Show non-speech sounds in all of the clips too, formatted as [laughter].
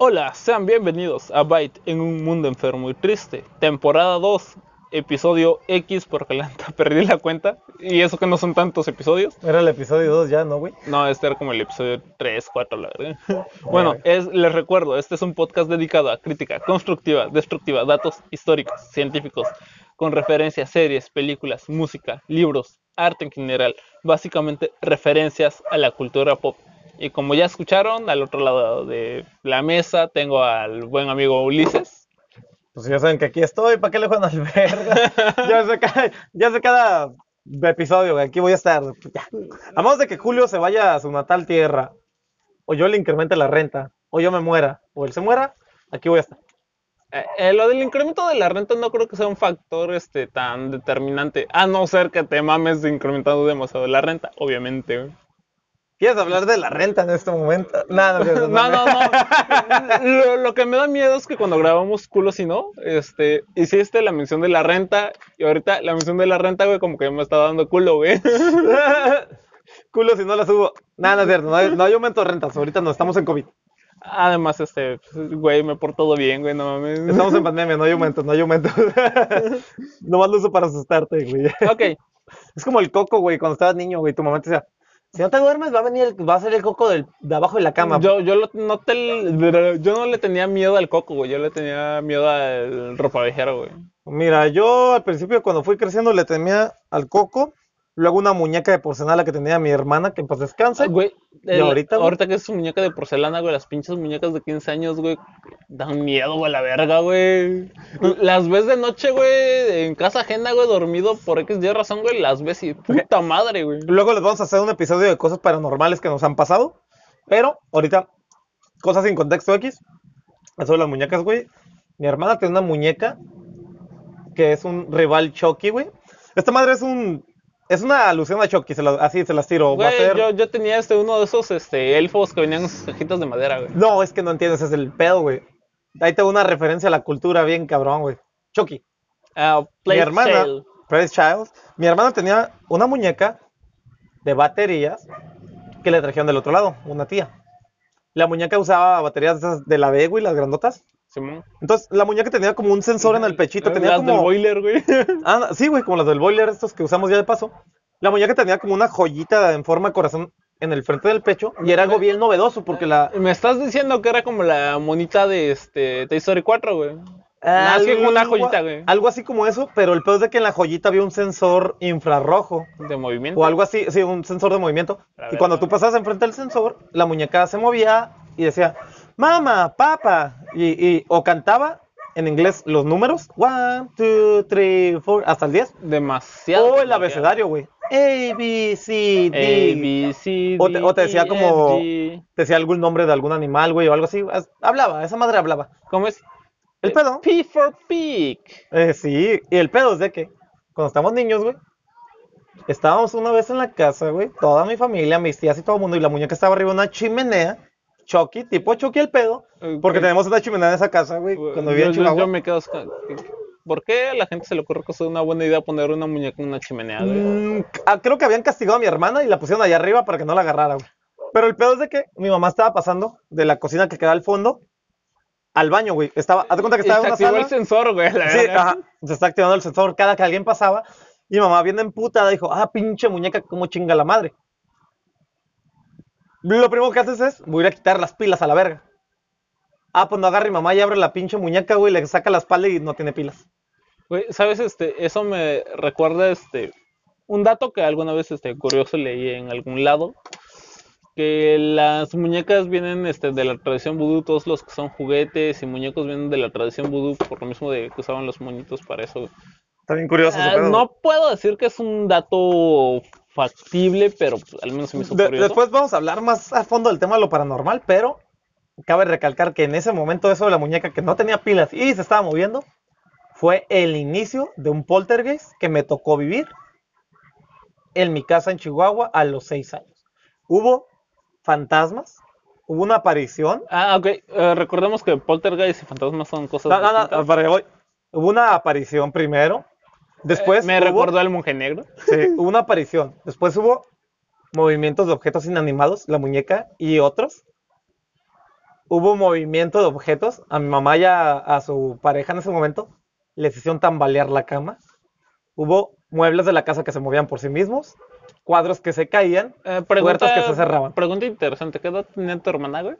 Hola, sean bienvenidos a Byte en un mundo enfermo y triste. Temporada 2, episodio X, porque la neta [laughs] perdí la cuenta. Y eso que no son tantos episodios. Era el episodio 2 ya, ¿no, güey? No, este era como el episodio 3, 4, la verdad. [laughs] Bueno, es, les recuerdo, este es un podcast dedicado a crítica constructiva, destructiva, datos históricos, científicos, con referencia a series, películas, música, libros, arte en general. Básicamente referencias a la cultura pop. Y como ya escucharon, al otro lado de la mesa tengo al buen amigo Ulises. Pues ya saben que aquí estoy, ¿para qué le juegan al verga? [laughs] ya, sé cada, ya sé cada episodio, aquí voy a estar. A menos de que Julio se vaya a su natal tierra, o yo le incremente la renta, o yo me muera, o él se muera, aquí voy a estar. Eh, eh, lo del incremento de la renta no creo que sea un factor este, tan determinante, a no ser que te mames incrementando demasiado la renta, obviamente. ¿Quieres hablar de la renta en este momento? No, no, [laughs] no. No, no. Lo, lo que me da miedo es que cuando grabamos culos y no, este, hiciste la mención de la renta y ahorita la mención de la renta, güey, como que me está dando culo, güey. [laughs] Culo si no la subo. Nada, no es cierto. No hay, no hay aumento de rentas. Ahorita no, estamos en COVID. Además, este, pues, güey, me porto todo bien, güey, no mames. Estamos en [laughs] pandemia, no hay aumento, no hay aumento. Nomás lo uso para asustarte, güey. Ok, Es como el coco, güey, cuando estabas niño, güey. Tu mamá te decía, si no te duermes, va a venir, el- va a ser el coco del, de abajo de la cama. yo, yo, lo- no te- yo no le tenía miedo al coco, güey, yo le tenía miedo al ropavejero, güey. Mira, yo al principio cuando fui creciendo le temía al coco. Luego una muñeca de porcelana que tenía mi hermana, que pues descanse. Ah, Güey, ¿Y el- ahorita, güey? ahorita que es su muñeca de porcelana, güey, las pinches muñecas de 15 años, güey, dan miedo, güey, la verga, güey. Las ves de noche, güey, en casa ajena, güey, dormido por X de razón, güey, las ves y puta madre, güey. Luego les vamos a hacer un episodio de cosas paranormales que nos han pasado. Pero ahorita, cosas sin contexto X. Eso de las muñecas, güey. Mi hermana tiene una muñeca que es un rival Chucky, güey. Esta madre es un. Es una alusión a Chucky, se la- así se las tiro. Va a Güey, ser- yo, yo tenía este, uno de esos, este, elfos que venían en sus cajitas de madera, güey. No, es que no entiendes, es el pedo, güey. Ahí tengo una referencia a la cultura bien cabrón, güey. Chucky. Ah, Mi hermana. Praise Child, mi hermana tenía una muñeca de baterías que le trajeron del otro lado, una tía. La muñeca usaba baterías de, esas de la B, güey, las grandotas. Simón. Entonces, la muñeca tenía como un sensor en el pechito, tenía Las del como... boiler, güey. [laughs] Ah, sí, güey, como las del boiler, estos que usamos ya de paso. La muñeca tenía como una joyita en forma de corazón en el frente del pecho y era algo bien novedoso porque la... Me estás diciendo que era como la monita de este Toy Story 4, güey. Más que una joyita, güey. Algo así como eso, pero el peor es de que en la joyita había un sensor infrarrojo. De movimiento. O algo así, sí, un sensor de movimiento. A Y ver, cuando tú ver. pasabas enfrente del sensor, la muñeca se movía y decía, mamá, papá. Y, y- o cantaba en inglés los números, one, two, three, four, hasta el 10. Demasiado. O el abecedario, güey. A, B, C, A, D. B, C, O te- o te D, decía E, como-. Te decía algún nombre de algún animal, güey, o algo así. As- Hablaba, esa madre hablaba. ¿Cómo es? El pedo. P for pig. Eh, sí, y el pedo es de que cuando estábamos niños, güey, estábamos una vez en la casa, güey, toda mi familia, mis tías y todo el mundo, y la muñeca estaba arriba de una chimenea, Chucky, tipo Chucky el pedo, porque tenemos una chimenea en esa casa, güey, cuando vivía en yo, Chihuahua. yo me quedo. ¿Por qué a la gente se le ocurre que es una buena idea poner una muñeca en una chimenea, güey? Mm, ah, creo que habían castigado a mi hermana y la pusieron allá arriba para que no la agarrara, güey. Pero el pedo es de que mi mamá estaba pasando de la cocina que queda al fondo al baño, güey. Estaba, haz de cuenta que estaba se en una activó sala. el sensor, güey. la Sí, ajá. Se está activando el sensor cada que alguien pasaba. Y mi mamá, bien emputada, dijo: Ah, pinche muñeca, cómo chinga la madre. Lo primero que haces es: Voy a ir a quitar las pilas a la verga. Ah, pues no agarra mi mamá y abre la pinche muñeca, güey, le saca la espalda y no tiene pilas. Güey, ¿sabes? Este, eso me recuerda este un dato que alguna vez este curioso leí en algún lado. Que las muñecas vienen este, de la tradición vudú, todos los que son juguetes y muñecos vienen de la tradición vudú, por lo mismo de que usaban los moñitos para eso. güey. Está bien curioso pedo. no puedo decir que es un dato factible, pero pues, al menos se me hizo De- después vamos a hablar más a fondo del tema de lo paranormal, pero cabe recalcar que en ese momento eso de la muñeca que no tenía pilas y se estaba moviendo fue el inicio de un poltergeist que me tocó vivir en mi casa en Chihuahua a los seis años. Hubo fantasmas, hubo una aparición. Ah, ok. Eh, recordemos que poltergeist y fantasmas son cosas No, no, no, para allá voy. Hubo una aparición primero, después Eh, me hubo- recordó al monje negro. Sí, hubo una aparición. Después hubo movimientos de objetos inanimados, la muñeca y otros. hubo movimiento de objetos. A mi mamá y a, a su pareja en ese momento les hicieron tambalear la cama. Hubo muebles de la casa que se movían por sí mismos, cuadros que se caían, Eh, puertas que se cerraban. Pregunta interesante, ¿qué edad tenía tu hermana, güey?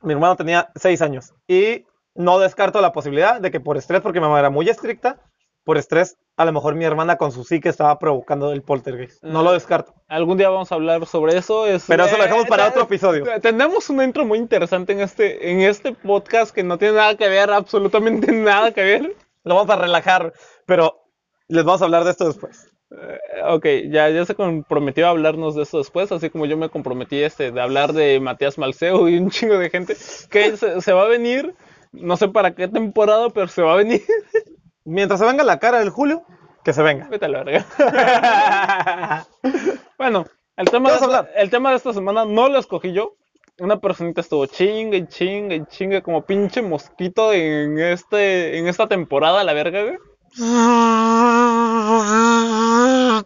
Mi hermano tenía seis años y no descarto la posibilidad de que por estrés, porque mi mamá era muy estricta, por estrés, a lo mejor mi hermana con su psique estaba provocando el poltergeist. No lo descarto. Algún día vamos a hablar sobre eso. Es, Pero eso lo dejamos para eh, otro episodio. Tenemos una intro muy interesante en este, en este podcast que no tiene nada que ver, absolutamente [laughs] nada que ver. Lo vamos a relajar, pero les vamos a hablar de esto después. Eh, ok, ya, ya se comprometió a hablarnos de eso después, así como yo me comprometí este, de hablar de Matías Malceo y un chingo de gente que se, se va a venir, no sé para qué temporada, pero se va a venir. [laughs] Mientras se venga la cara del Julio, que se venga. Vete a la verga. [laughs] bueno, el tema, ¿Qué de esta, hablar? el tema de esta semana no lo escogí yo. Una personita estuvo chingue chingue chingue como pinche mosquito en este en esta temporada, la verga, güey. [laughs]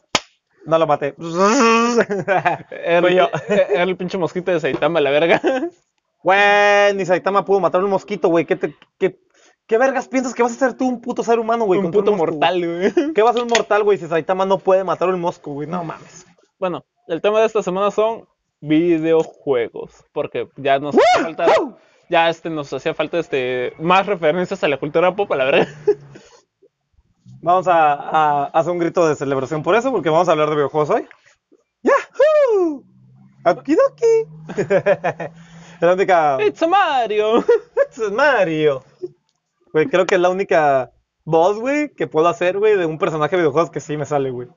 No lo maté. Era, Fui yo. [laughs] era el pinche mosquito de Saitama, la verga. Güey, ni Saitama pudo matar a un mosquito, güey. ¿Qué, te- qué, qué vergas piensas que vas a ser tú un puto ser humano, güey? un puto mosco, mortal, güey. ¿Qué va a ser un mortal, güey, si Saitama no puede matar a un mosco, güey? No mames. Bueno, el tema de esta semana son videojuegos, porque ya nos hacía falta, ya este nos hacía falta este más referencias a la cultura pop, la verdad. [laughs] Vamos a, a hacer un grito de celebración por eso, porque vamos a hablar de videojuegos hoy. ¡Yahoo! ¡Okidoki! [laughs] la única. It's a Mario. [laughs] Es Mario. Güey, creo que es la única voz, güey, que puedo hacer, güey, de un personaje de videojuegos que sí me sale, güey.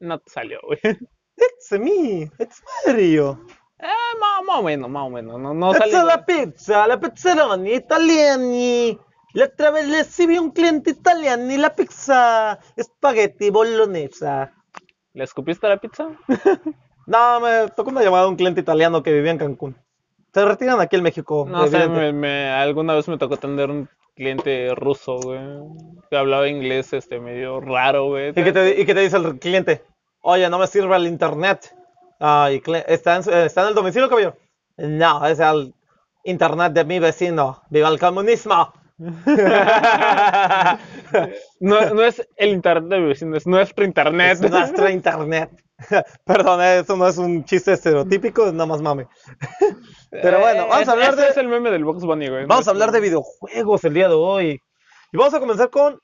No te salió, güey. It's me, it's Mario. Eh, más, más o menos, más o menos. No, no It's salió. la pizza, la pizzeronia italiani. La otra vez recibí un cliente italiano y la pizza spaghetti bolognesa. ¿Le escupiste la pizza? [laughs] No, me tocó una llamada de un cliente italiano que vivía en Cancún. Se retiran aquí en México. No sé, me, me- alguna vez me tocó atender un cliente ruso, güey. Que hablaba inglés este medio raro, güey. ¿Y qué, te, dice el cliente? Oye, no me sirve el internet. Ah, y cli- ¿está, en, el domicilio, caballero? No, es el internet de mi vecino. ¡Viva el comunismo! No, no es el internet de mi vecino, es nuestro internet. Es nuestro internet. [laughs] Perdón, eh, eso no es un chiste estereotípico, es nada más mame. [laughs] Pero bueno, vamos a hablar de, es el meme del Box Bunny, güey. vamos a hablar de videojuegos el día de hoy. Y vamos a comenzar con.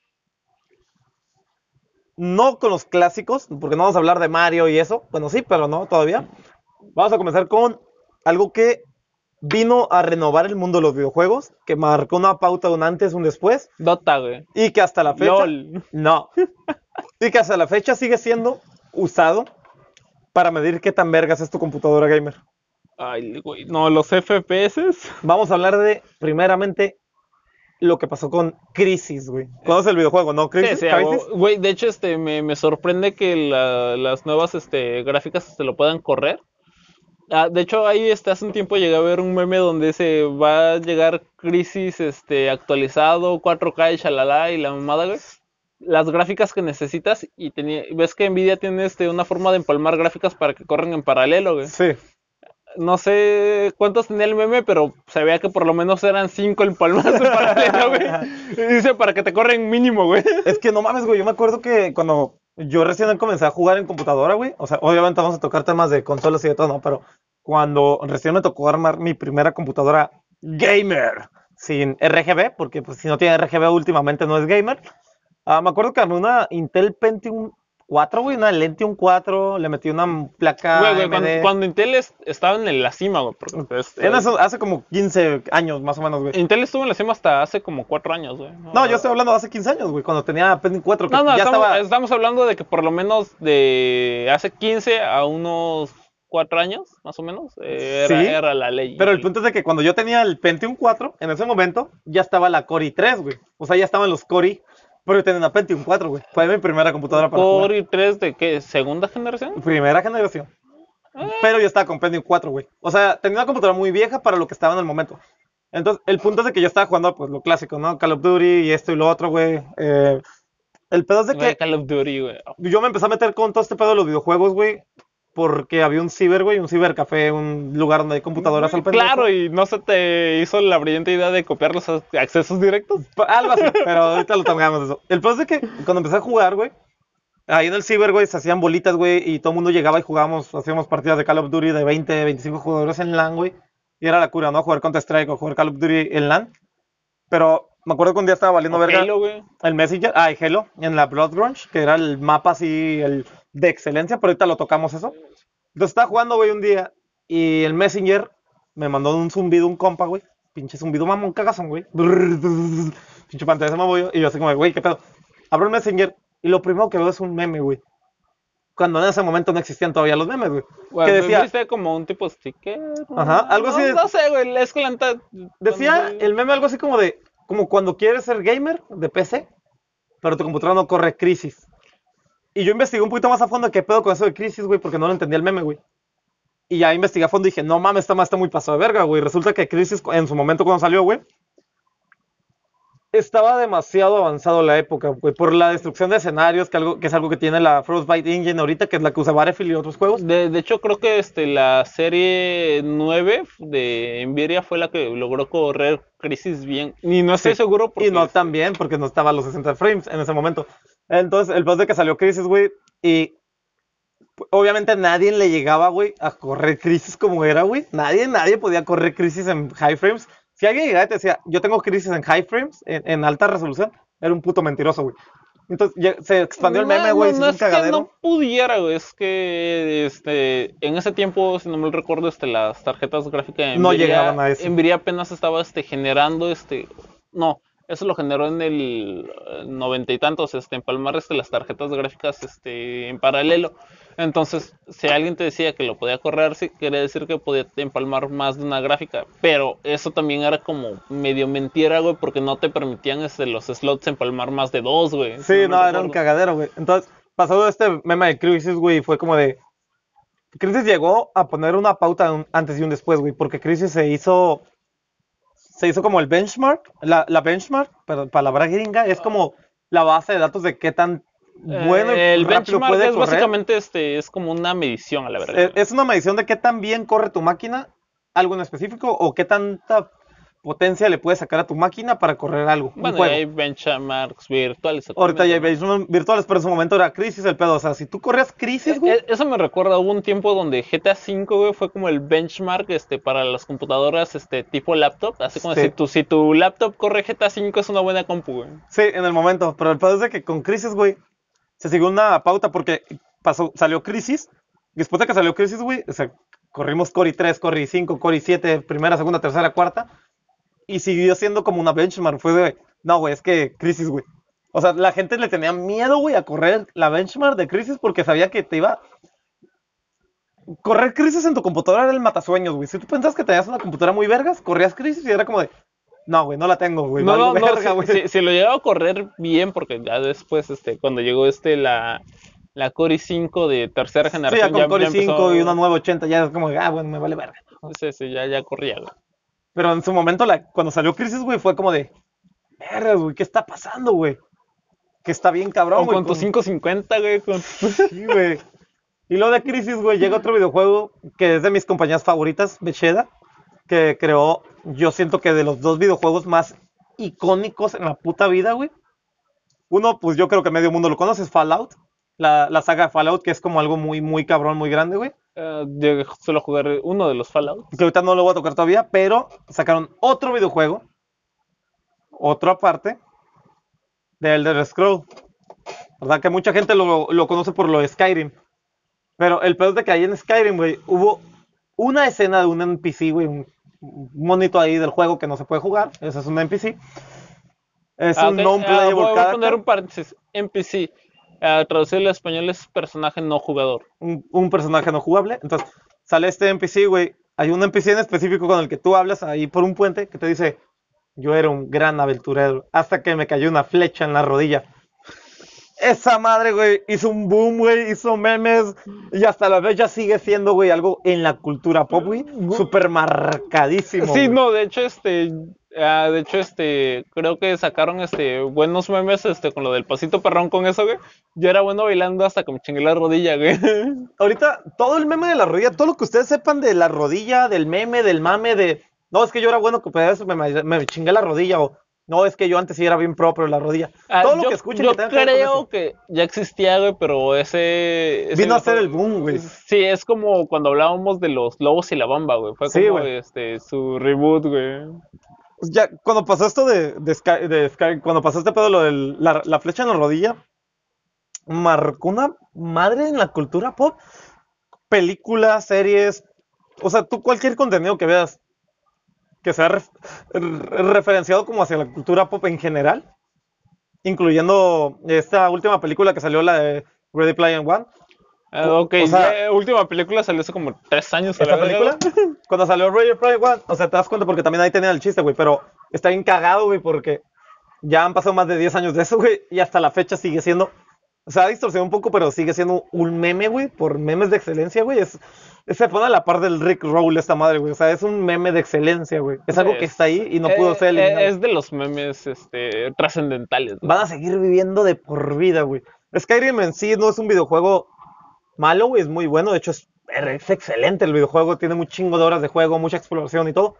No con los clásicos, porque no vamos a hablar de Mario y eso. Bueno, sí, pero no todavía. Vamos a comenzar con algo que vino a renovar el mundo de los videojuegos, que marcó una pauta, un antes, un después, Dota, güey. y que hasta la fecha. LOL. No. Y que hasta la fecha sigue siendo usado para medir qué tan vergas es tu computadora gamer. Ay, güey. No, los FPS. Vamos a hablar de, primeramente, lo que pasó con Crisis, güey. ¿Conoces el videojuego, no? Crisis. sí, güey, Güey, de hecho, este, me, me sorprende que la- las nuevas este, gráficas se lo puedan correr. Ah, de hecho, ahí este, hace un tiempo llegué a ver un meme donde se va a llegar Crisis este, actualizado, 4K y shalala y la mamada, güey. Las gráficas que necesitas y ves que Nvidia tiene este, una forma de empalmar gráficas para que corran en paralelo, güey. Sí. No sé cuántos tenía el meme, pero se veía que por lo menos eran 5 empalmadas en paralelo, güey. [laughs] Dice para que te corren mínimo, güey. Es que no mames, güey. Yo me acuerdo que cuando yo recién comencé a jugar en computadora, güey. O sea, obviamente vamos a tocar temas de consolas y de todo, ¿no? Pero cuando recién me tocó armar mi primera computadora gamer sin RGB, porque pues si no tiene RGB últimamente no es gamer. Ah, me acuerdo que armé una Intel Pentium 4, güey, una Lentium 4, le metí una placa Güey, güey, cuando, Intel es- estaba en la cima, güey. porque, pues, eso- hace como 15 años más o menos, güey. Intel estuvo en la cima hasta hace como 4 años, güey. No, yo estoy hablando de hace 15 años, güey, cuando tenía Pentium 4, que No, no, ya estamos, estaba... estamos hablando de que por lo menos de hace 15 a unos 4 años, más o menos, eh, era, Sí, era la ley. Pero el punto es de que cuando yo tenía el Pentium 4, en ese momento ya estaba la Core i3, güey. O sea, ya estaban los Core i, pero yo tenía una Pentium 4, güey. Fue mi primera computadora para. Core i3 de qué? ¿Segunda generación? Primera generación. Ah. Pero yo estaba con Pentium 4, güey. O sea, tenía una computadora muy vieja para lo que estaba en el momento. Entonces, el punto es de que yo estaba jugando, pues, lo clásico, ¿no? Call of Duty y esto y lo otro, güey. Eh, el pedo es de que Call of Duty, güey. yo me empecé a meter con todo este pedo de los videojuegos, güey. Porque había un ciber, güey, un cibercafé, un lugar donde hay computadoras al pendejo. Claro, y no se te hizo la brillante idea de copiar los accesos directos. Algo así, pero ahorita lo tomamos eso. El problema es que cuando empecé a jugar, güey, ahí en el ciber, güey, se hacían bolitas, güey, y todo el mundo llegaba y jugábamos, hacíamos partidas de Call of Duty de 20, 25 jugadores en LAN, güey. Y era la cura, ¿no? Jugar Counter-Strike o jugar Call of Duty en LAN. Pero me acuerdo que un día estaba valiendo verga Halo, güey. el Messenger, ah, y Halo, en la Blood Grunge, que era el mapa así, el de excelencia, pero ahorita lo tocamos eso. Entonces estaba jugando, güey, un día, y el Messenger me mandó un zumbido, un compa, güey. Pinche zumbido mamón, cagazón, güey. [laughs] Pinche pantalla se me movió, y yo así como, güey, ¿qué pedo? Abro el Messenger, y lo primero que veo es un meme, güey. Cuando en ese momento no existían todavía los memes, güey. Bueno, que decía, viste como un tipo sticker. Ajá, algo No, así de- No sé, güey, es que Decía cuando- el meme algo así como de, como cuando quieres ser gamer de PC, pero tu computadora no corre Crisis. Y yo investigué un poquito más a fondo qué pedo con eso de Crisis, güey, porque no lo entendía el meme, güey. Y ya investigué a fondo y dije, no mames, esta más está muy pasado de verga, güey. Resulta que Crisis, en su momento cuando salió, güey, estaba demasiado avanzado la época, güey, por la destrucción de escenarios, que, algo, que es algo que tiene la Frostbite Engine ahorita, que es la que usa Battlefield y otros juegos. De, de hecho, creo que este, la serie 9 de Nvidia fue la que logró correr Crisis bien. Y no estoy Sí. seguro porque... Y no tan bien, porque no estaba a los 60 frames en ese momento. Entonces, el post de que salió Crisis, güey, y obviamente nadie le llegaba, güey, a correr Crisis como era, güey. Nadie, nadie podía correr Crisis en high frames. Si alguien llegaba y te decía, yo tengo Crisis en high frames, en, en alta resolución, era un puto mentiroso, güey. Entonces, ya se expandió el meme, No, güey, no, no es que no pudiera, güey. Es que este, en ese tiempo, si no me recuerdo, este, las tarjetas gráficas de No Nvidia, llegaban a eso. Nvidia apenas estaba este, generando, este, no, eso lo generó en el eh, noventa y tantos, este, empalmar este, las tarjetas gráficas este, en paralelo. Entonces, si alguien te decía que lo podía correr, sí, quería decir que podía empalmar más de una gráfica. Pero eso también era como medio mentira, güey, porque no te permitían este, los slots empalmar más de dos, güey. Sí, no, era un cagadero, güey. Entonces, pasó este meme de Crisis, güey, fue como de. Crisis llegó a poner una pauta un- antes y un después, güey, porque Crisis se hizo. Se hizo como el benchmark. La, la benchmark, pero palabra gringa, es como la base de datos de qué tan bueno y Eh, el benchmark puede es correr. básicamente este, es como una medición a la verdad. Eh, Es una medición de qué tan bien corre tu máquina, algo en específico, o qué tanta potencia le puedes sacar a tu máquina para correr algo. un bueno, juego. y hay benchmarks virtuales. Ahorita ya hay benchmarks virtuales, pero en su momento era Crisis el pedo. O sea, si tú corrías Crisis, güey. Eh, Eso me recuerda, hubo un tiempo donde GTA V, güey, fue como el benchmark este, para las computadoras este, tipo laptop. Así como Sí. si, tu, si tu laptop corre GTA V es una buena compu, güey. Sí, en el momento. Pero el pedo es de que con Crisis, güey, se siguió una pauta porque pasó, salió Crisis. Y después de que salió Crisis, güey, o sea, corrimos Core 3, Core 5, Core 7, primera, segunda, tercera, cuarta. Y siguió siendo como una benchmark. Fue de, no, güey, es que Crisis, güey. O sea, la gente le tenía miedo, güey, a correr la benchmark de Crisis porque sabía que te iba. Correr Crisis en tu computadora era el matasueños, güey. Si tú pensabas que tenías una computadora muy vergas, corrías Crisis y era como de, no, güey, no la tengo, güey. No, no, no, verga, si, güey". si- si lo llegaba a correr bien, porque ya después, este, cuando llegó este, la, la Core i5 de tercera Sí, generación, ya con Core ya 5 empezó- y una 980 ya es como, ah, bueno, me vale verga. Sí, sí, ya, ya corría, güey. Pero en su momento, la, cuando salió Crisis, güey, fue como de, verga, güey, ¿qué está pasando, güey? Que está bien cabrón, güey. con tu con- 550, güey, con... Sí, güey. Y lo de Crisis, güey, llega otro videojuego que es de mis compañías favoritas, Bethesda, que creó, yo siento que de los dos videojuegos más icónicos en la puta vida, güey. Uno, pues yo creo que medio mundo lo conoce, es Fallout. La, la saga Fallout, que es como algo muy, muy cabrón, muy grande, güey. Yo suelo jugar uno de los Fallout. que ahorita no lo voy a tocar todavía, pero sacaron otro videojuego, otro aparte, de Elder Scroll. ¿Verdad? Que mucha gente lo, lo conoce por lo de Skyrim. Pero el peor es de que ahí en Skyrim, güey, hubo una escena de un NPC, güey, un, monito ahí del juego que no se puede jugar. Ese es un NPC. Es Ah, un non-playable ah, voy, voy a poner un paréntesis. NPC. Ah, traducirlo al español es personaje no jugador. un, un personaje no jugable. Entonces, sale este NPC, güey. Hay un NPC en específico con el que tú hablas ahí por un puente que te dice, yo era un gran aventurero hasta que me cayó una flecha en la rodilla. Esa madre, güey, hizo un boom, güey, hizo memes y hasta la fecha sigue siendo, güey, algo en la cultura pop, güey, súper marcadísimo. Sí, güey. no, de hecho, este, Ah, de hecho, este, creo que sacaron este buenos memes este con lo del pasito perrón con eso, güey. Yo era bueno bailando hasta que me chingué la rodilla, güey. [laughs] Ahorita, todo el meme de la rodilla, todo lo que ustedes sepan de la rodilla, del meme, del mame, de. No, es que yo era bueno, que eso me, me, me chingué la rodilla, o no, es que yo antes sí era bien pro, pero la rodilla. Ah, todo lo que escuchen yo que creo que ya existía, güey, pero ese, ese Vino a ser el boom, güey. Sí, es como cuando hablábamos de los lobos y la bamba, güey. Fue Sí, como güey. este su reboot, güey. Ya, cuando pasó esto de, Sky, de Sky- cuando pasó este pedo, lo de la, flecha en la rodilla, marcó una madre en la cultura pop. Películas, series, o sea, tú cualquier contenido que veas que sea ref- re- referenciado como hacia la cultura pop en general, incluyendo esta última película que salió, la de Ready Player One. Ah, ok, o sea- ya, última película salió hace como tres años. la ¿Esta película? [laughs] [laughs] Cuando salió Ready Player One, o sea, te das cuenta porque también ahí tenía el chiste, güey, pero está bien cagado, güey, porque ya han pasado más de 10 años de eso, güey, y hasta la fecha sigue siendo, o sea, ha distorsionado un poco, pero sigue siendo un meme, güey, por memes de excelencia, güey, es, es- se pone a la par del Rick Roll esta madre, güey, o sea, es un meme de excelencia, güey, es algo que Es- está ahí y no pudo Eh, ser eh, eliminado. Es de los memes este, trascendentales. Van a seguir viviendo de por vida, güey. Skyrim en sí no es un videojuego malo, güey, es muy bueno. De hecho, es, excelente el videojuego. Tiene un chingo de horas de juego, mucha exploración y todo.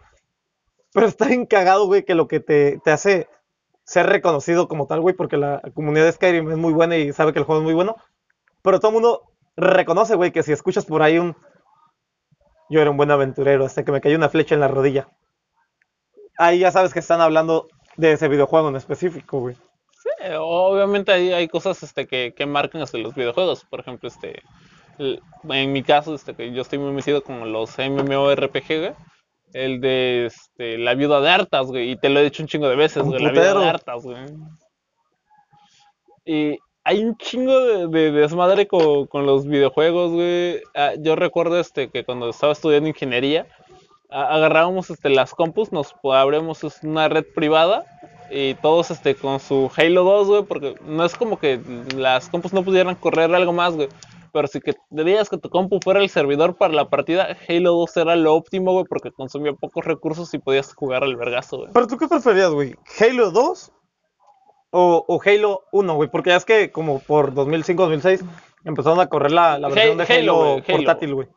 Pero está bien cagado, güey, que lo que te, hace ser reconocido como tal, güey, porque la comunidad de Skyrim es muy buena y sabe que el juego es muy bueno. Pero todo el mundo reconoce, güey, que si escuchas por ahí un. Yo era un buen aventurero hasta que me cayó una flecha en la rodilla. Ahí ya sabes que están hablando de ese videojuego en específico, güey. Eh, obviamente hay, hay cosas este, que, que marcan hasta los videojuegos. Por ejemplo, este en mi caso, este, que yo estoy muy metido con los MMORPG, güey. El de este, la viuda de Artas, güey. Y te lo he dicho un chingo de veces, güey. La viuda de putero. Artas, güey. Y hay un chingo de, de desmadre con, con los videojuegos, güey. Ah, yo recuerdo este, que cuando estaba estudiando ingeniería, a- agarrábamos este, las compus, nos abrimos una red privada y todos este, con su Halo 2, güey, porque no es como que las compus no pudieran correr algo más, güey. Pero si que dirías que tu compu fuera el servidor para la partida, Halo 2 era lo óptimo, güey, porque consumía pocos recursos y podías jugar al vergazo, güey. Pero tú qué preferías, güey? ¿Halo 2 o, o Halo 1, güey? Porque ya es que como por 2005, 2006 empezaron a correr la, la versión de Halo, portátil, güey.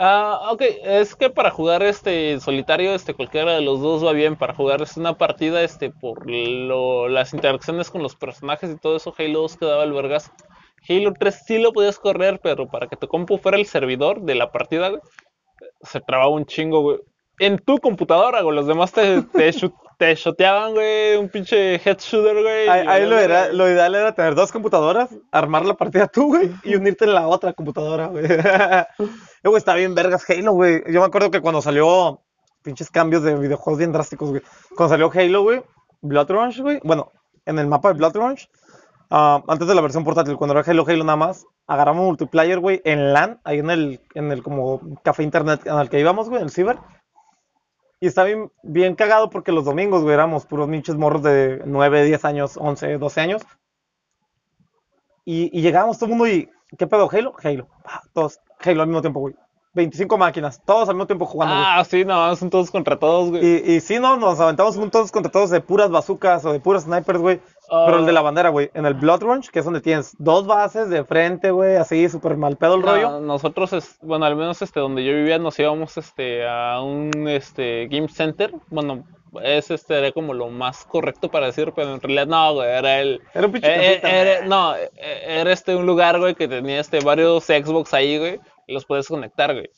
Ah, ok, es que para jugar este en solitario, este cualquiera de los dos va bien. Para jugar es una partida, este, por lo- las interacciones con los personajes y todo eso, Halo 2 quedaba el vergazo. Halo 3 sí lo podías correr, pero para que tu compu fuera el servidor de la partida, güey, se trababa un chingo, güey. En tu computadora, güey, los demás te, te, [laughs] shoot- te shoteaban, güey, un pinche head shooter, güey. Ahí, lo, era, lo ideal era tener dos computadoras, armar la partida tú, güey, y unirte en la otra computadora, güey. [laughs] Eh, güey, está bien vergas Halo, güey. Yo me acuerdo que cuando salió pinches cambios de videojuegos bien drásticos, güey. Cuando salió Halo, güey, Blood Rush, güey. Bueno, en el mapa de Blood Rush, ah, antes de la versión portátil, cuando era Halo, Halo nada más, agarramos multiplayer, güey, en LAN, ahí en el, en el como café internet en el que íbamos, güey, en el ciber. Y está bien, bien cagado porque los domingos, güey, éramos puros pinches morros de 9, 10 años, 11, 12 años. Y, y llegábamos todo el mundo y, ¿qué pedo? ¿Halo? Halo. Ah, todos, Halo al mismo tiempo, güey. 25 máquinas, todos al mismo tiempo jugando, güey. Ah, sí, no, son todos contra todos, güey. Y, y sí, no, nos aventamos un todos contra todos de puras bazucas o de puras snipers, güey. Ah. Pero el de la bandera, güey, en el Blood Runch, que es donde tienes dos bases de frente, güey, así súper mal pedo el No, rollo. nosotros, es- bueno, al menos este donde yo vivía nos íbamos este a un este game center. Bueno, es este era como lo más correcto para decir, pero en realidad no, güey, era el Era un pinche eh, eh, era- no, eh, era este un lugar, güey, que tenía este varios Xbox ahí, güey, y los puedes conectar, güey.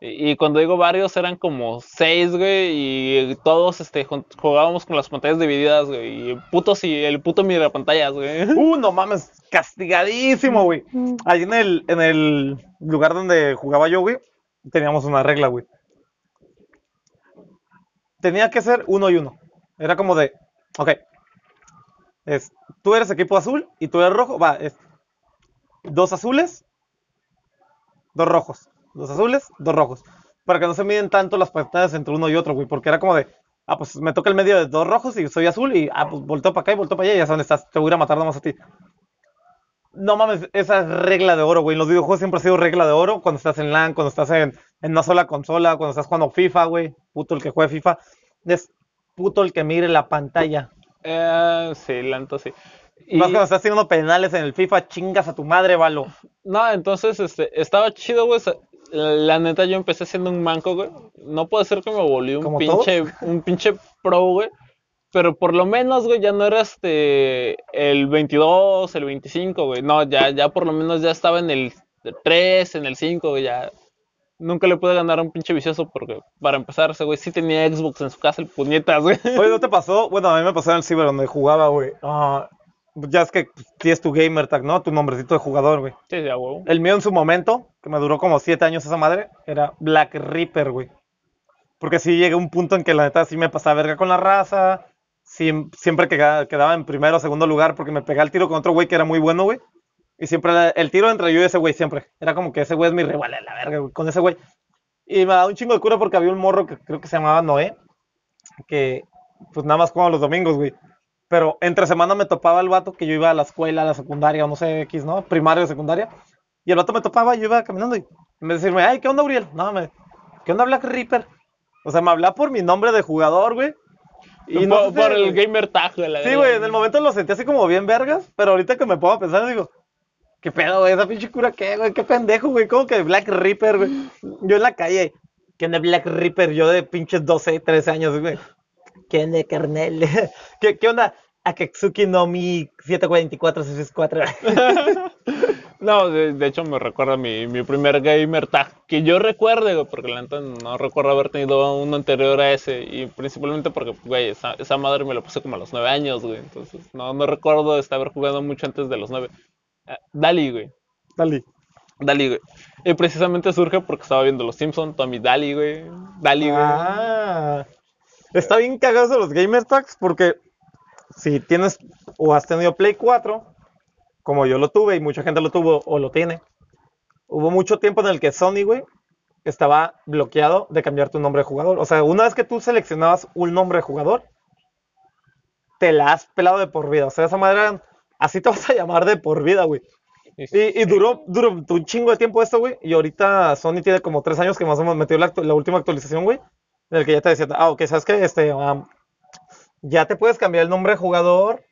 Y, y cuando digo varios eran como seis, güey, y todos este jugábamos con las pantallas divididas, güey, y putos y el puto mirapantallas, güey. Uh, no mames, castigadísimo, güey. Allí en el, en el lugar donde jugaba yo, güey, teníamos una regla, güey. Tenía que ser uno y uno. Era como de, ok, es, tú eres equipo azul y tú eres rojo, va, es dos azules, dos rojos. Dos azules, dos rojos. Para que no se miden tanto las pantallas entre uno y otro, güey, porque era como de, ah, pues me toca el medio de dos rojos y soy azul y, ah, pues volteo para acá y volteo para allá y ya sé dónde estás, te voy a ir a matar nomás a ti. No mames, esa es regla de oro, güey. En los videojuegos siempre ha sido regla de oro. Cuando estás en LAN, cuando estás en, en una sola consola, cuando estás jugando FIFA, güey. Puto el que juega FIFA. Es puto el que mire la pantalla. Eh, sí, la neta sí. Y- Más cuando estás haciendo penales en el FIFA, chingas a tu madre, Valo. No, entonces, este, estaba chido, güey. La, neta, yo empecé siendo un manco, güey. No puede ser que me volví un ¿Como pinche, [laughs] un pinche pro, güey. Pero por lo menos, güey, ya no era este, el 22, el 25, güey. No, ya, ya por lo menos ya estaba en el 3, en el 5, güey, ya. Nunca le pude ganar a un pinche vicioso porque, para empezar, ese güey sí tenía Xbox en su casa, el puñetas, güey. Oye, ¿no te [laughs] pasó? Bueno, a mí me pasó en el ciber donde jugaba, güey. Ah, ya es que tienes tu gamer tag, ¿no? Tu nombrecito de jugador, güey. Sí, ya, güey. El mío en su momento, que me duró como siete años esa madre, era Black Reaper, güey. Porque sí llegué a un punto en que la neta sí me pasaba verga con la raza. siem- siempre quedaba, quedaba en primero o segundo lugar porque me pegaba el tiro con otro güey que era muy bueno, güey. Y siempre era- el tiro entre yo y ese güey, siempre. Era como que ese güey es mi rival a la verga, güey, con ese güey. Y me daba un chingo de cura porque había un morro que creo que se llamaba Noé, que pues nada más jugaba los domingos, güey. Pero entre semana me topaba el vato que yo iba a la escuela, a la secundaria, o no sé, X, ¿no? Primaria o secundaria. Y el vato me topaba, yo iba caminando y de decirme, ay, ¿qué onda, Uriel? No, me, ¿qué onda, Black Reaper? O sea, me hablaba por mi nombre de jugador, güey. Y no por, sé, por el gamer tag, güey. la Sí, güey, en el momento lo sentí así como bien vergas, pero ahorita que me pongo a pensar, digo, ¿qué pedo, güey? ¿Esa pinche cura qué, güey? ¿Qué pendejo, güey? ¿Cómo que Black Reaper, güey? Yo en la calle, ¿quién es Black Reaper? Yo de pinches 12, 13 años, güey. ¿Quién es carnal? [laughs] ¿Qué, qué onda? Akatsuki no Mi 744 [laughs] No, de, de hecho me recuerda mi, mi primer gamer tag, que yo recuerde, güey, porque la neta no recuerdo haber tenido uno anterior a ese, y principalmente porque, güey, esa, esa madre me lo puse como a los nueve años, güey, entonces no, no recuerdo este, haber jugado mucho antes de los nueve. Ah, Dali, güey, Dale. Dali, güey. Y precisamente surge porque estaba viendo Los Simpsons, Tommy Dali, güey, Dali, güey. Ah, está bien cagados de los gamer tags porque si tienes o has tenido Play 4, como yo lo tuve y mucha gente lo tuvo o lo tiene, hubo mucho tiempo en el que Sony, güey, estaba bloqueado de cambiar tu nombre de jugador. O sea, una vez que tú seleccionabas un nombre de jugador, te la has pelado de por vida. O sea, esa madre, era- así te vas a llamar de por vida, güey. Y- Y, duró, duró un chingo de tiempo esto, güey. Y ahorita Sony tiene como tres años que más o menos metió la, la última actualización, güey. En el que ya te decía, ah, ok, ¿sabes qué? Este, am, ya te puedes cambiar el nombre de jugador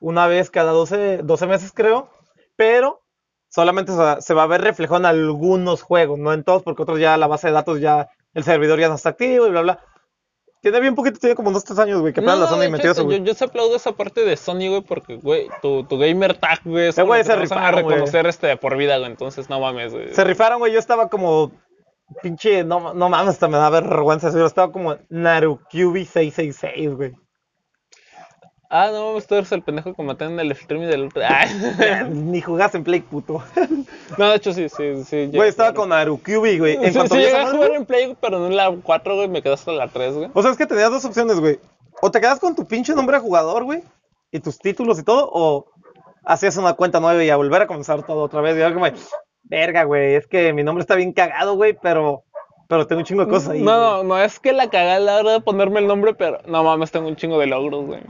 una vez cada 12, 12 meses, creo. Pero solamente se va, a ver reflejado en algunos juegos, no en todos, porque otros ya la base de datos ya, el servidor ya no está activo y bla, bla. Tiene bien poquito, tiene como dos, tres años, güey, que No, la Sony hecho, metió eso, yo, güey. yo se aplaudo esa parte de Sony, güey, porque, güey, tu, tu gamer tag, güey, es Eh, güey, que se a rifaron, güey. reconocer este de por vida, güey, entonces no mames, güey. Se rifaron, güey. Yo estaba como. Pinche. No, no mames, hasta me da vergüenza decirlo. Estaba como Narukyubi 666, güey. Ah, no mames, tú eres el pendejo que maté en el stream del otro. [laughs] Ni jugaste en Play, puto. [laughs] No, de hecho sí, sí, sí. Güey, estaba con Narukyubi, güey. En Sí, cuanto sí llegué a jugar en Play, pero no en la 4, güey, me quedé hasta la 3, güey. O sea, es que tenías dos opciones, güey. O te quedas con tu pinche nombre de jugador, güey. Y tus títulos y todo. O hacías una cuenta nueva y a volver a comenzar todo otra vez. Y algo como, verga, güey. Es que mi nombre está bien cagado, güey. Pero. Pero tengo un chingo de cosas ahí. No, no, no es que la cagada a la hora de ponerme el nombre, pero no mames, tengo un chingo de logros, güey.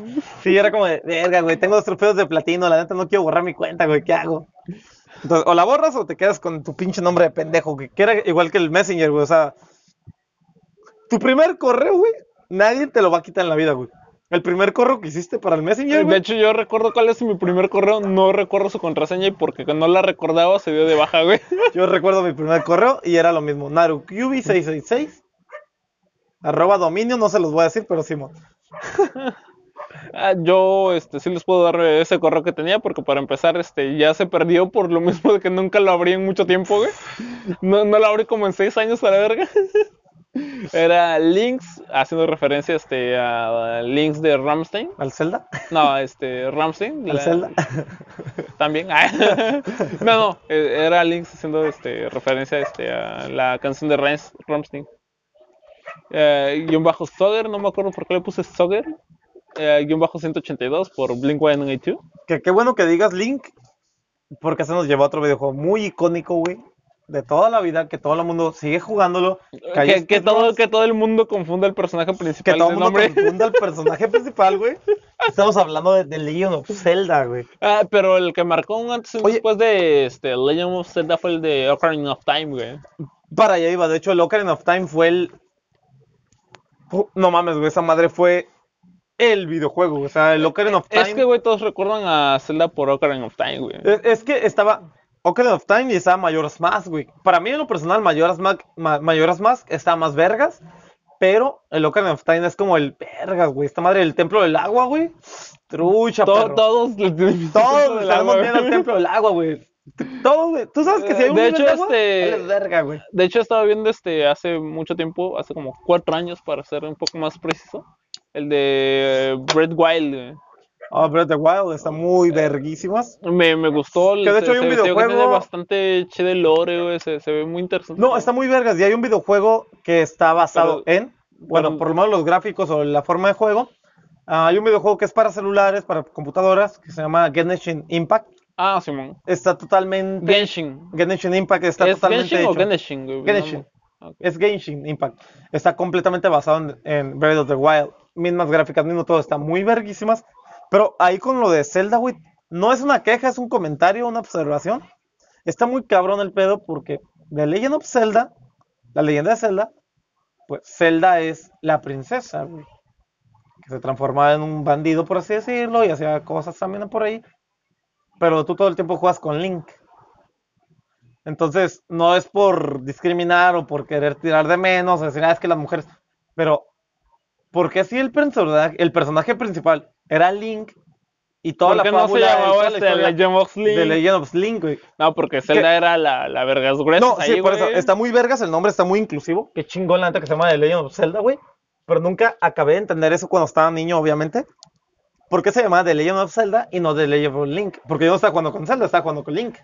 Sí, era como de, verga, güey, tengo dos trofeos de platino, la neta no quiero borrar mi cuenta, güey, ¿qué hago? Entonces, o la borras o te quedas con tu pinche nombre de pendejo, que era igual que el Messenger, güey, o sea, tu primer correo, güey, nadie te lo va a quitar en la vida, güey. El primer correo que hiciste para el Messenger, De güey, hecho, yo recuerdo cuál es mi primer correo, no recuerdo su contraseña y porque no la recordaba se dio de baja, güey. [laughs] yo recuerdo mi primer correo y era lo mismo, narukyubi666, arroba dominio, no se los voy a decir, pero Simón. [laughs] Ah, yo este sí les puedo dar ese correo que tenía porque para empezar este ya se perdió por lo mismo de que nunca lo abrí en mucho tiempo, güey. No, no lo abrí como en seis años a la verga. [laughs] Era links, haciendo referencia este a links de Ramstein. ¿Al Zelda? No, este Ramstein. ¿Al la- Zelda? [laughs] También. Ah, [laughs] no, no, eh, era links haciendo este referencia este a la canción de Rams- Ramstein. Eh, guion bajo Soger, no me acuerdo por qué le puse Soger. Eh, guion bajo 182 por Blink 182. Que qué bueno que digas Link, porque se nos llevó a otro videojuego muy icónico, güey, de toda la vida, que todo el mundo sigue jugándolo. Que, que todo, que todo el mundo confunda el personaje que principal todo el mundo nombre. confunda al personaje [laughs] principal, güey. Estamos hablando de, de Legend of Zelda, güey. Ah, pero el que marcó un antes y después de este, Legend of Zelda fue el de Ocarina of Time, güey. Para allá iba, de hecho, el Ocarina of Time fue el... no mames, güey, esa madre fue el videojuego, o sea, el Ocarina of Time. Es que, güey, todos recuerdan a Zelda por Ocarina of Time, güey. Es, es que estaba Ocarina of Time y estaba Majora's Mask, güey. Para mí, en lo personal, Majora's Mask, Ma- Majora's Mask está más vergas. Pero el Ocarina of Time es como el vergas, güey. Esta madre del templo del agua, güey. Trucha, To- perro. todos le Todos estamos viendo al güey. templo del agua, güey. Todos, güey. Tú sabes que si hay un De hecho, de agua, este- verga, güey. De hecho, estaba viendo este hace mucho tiempo, hace como cuatro años, para ser un poco más preciso, el de Breath Wild. güey. Oh, Breath of the Wild está muy verguísimas. Me, me gustó. Que de hecho hay un se- se- se ve que tiene videojuego- bastante chido el lore, güey. Se, se ve muy interesante. No, está muy vergas. Y hay un videojuego que está basado Pero- en, bueno, por lo menos los gráficos o la forma de juego. Ah, hay un videojuego que es para celulares, para computadoras, que se llama Genshin Impact. Ah, Simón. Está totalmente. Genshin. Genshin Impact está ¿Es totalmente Genshin o hecho. Genshin, güey? Genshin. No, ok. Es Genshin Impact. Está completamente basado en, en Breath of the Wild. Mismas gráficas, mismo todo. Está muy verguísimas. Pero ahí con lo de Zelda, güey, no es una queja, es un comentario, una observación. Está muy cabrón el pedo porque The Legend of Zelda, la leyenda de Zelda, pues Zelda es la princesa, güey. Que se transformaba en un bandido, por así decirlo, y hacía cosas también por ahí. Pero tú todo el tiempo juegas con Link. Entonces, no es por discriminar o por querer tirar de menos, o decir, ah, es que las mujeres. Pero, ¿por qué si el el personaje principal era Link y toda ¿Por la qué no se llamaba la este Legend of de Link? Legend of Link, güey? No, porque Zelda era la, la vergas gruesa. No, ahí, sí, por eso. Está muy vergas, el nombre está muy inclusivo. Qué chingón la neta que se llama The Legend of Zelda, güey. Pero nunca acabé de entender eso cuando estaba niño, obviamente. ¿Por qué se llamaba The Legend of Zelda y no The Legend of Link? Porque yo no estaba jugando con Zelda, estaba jugando con Link.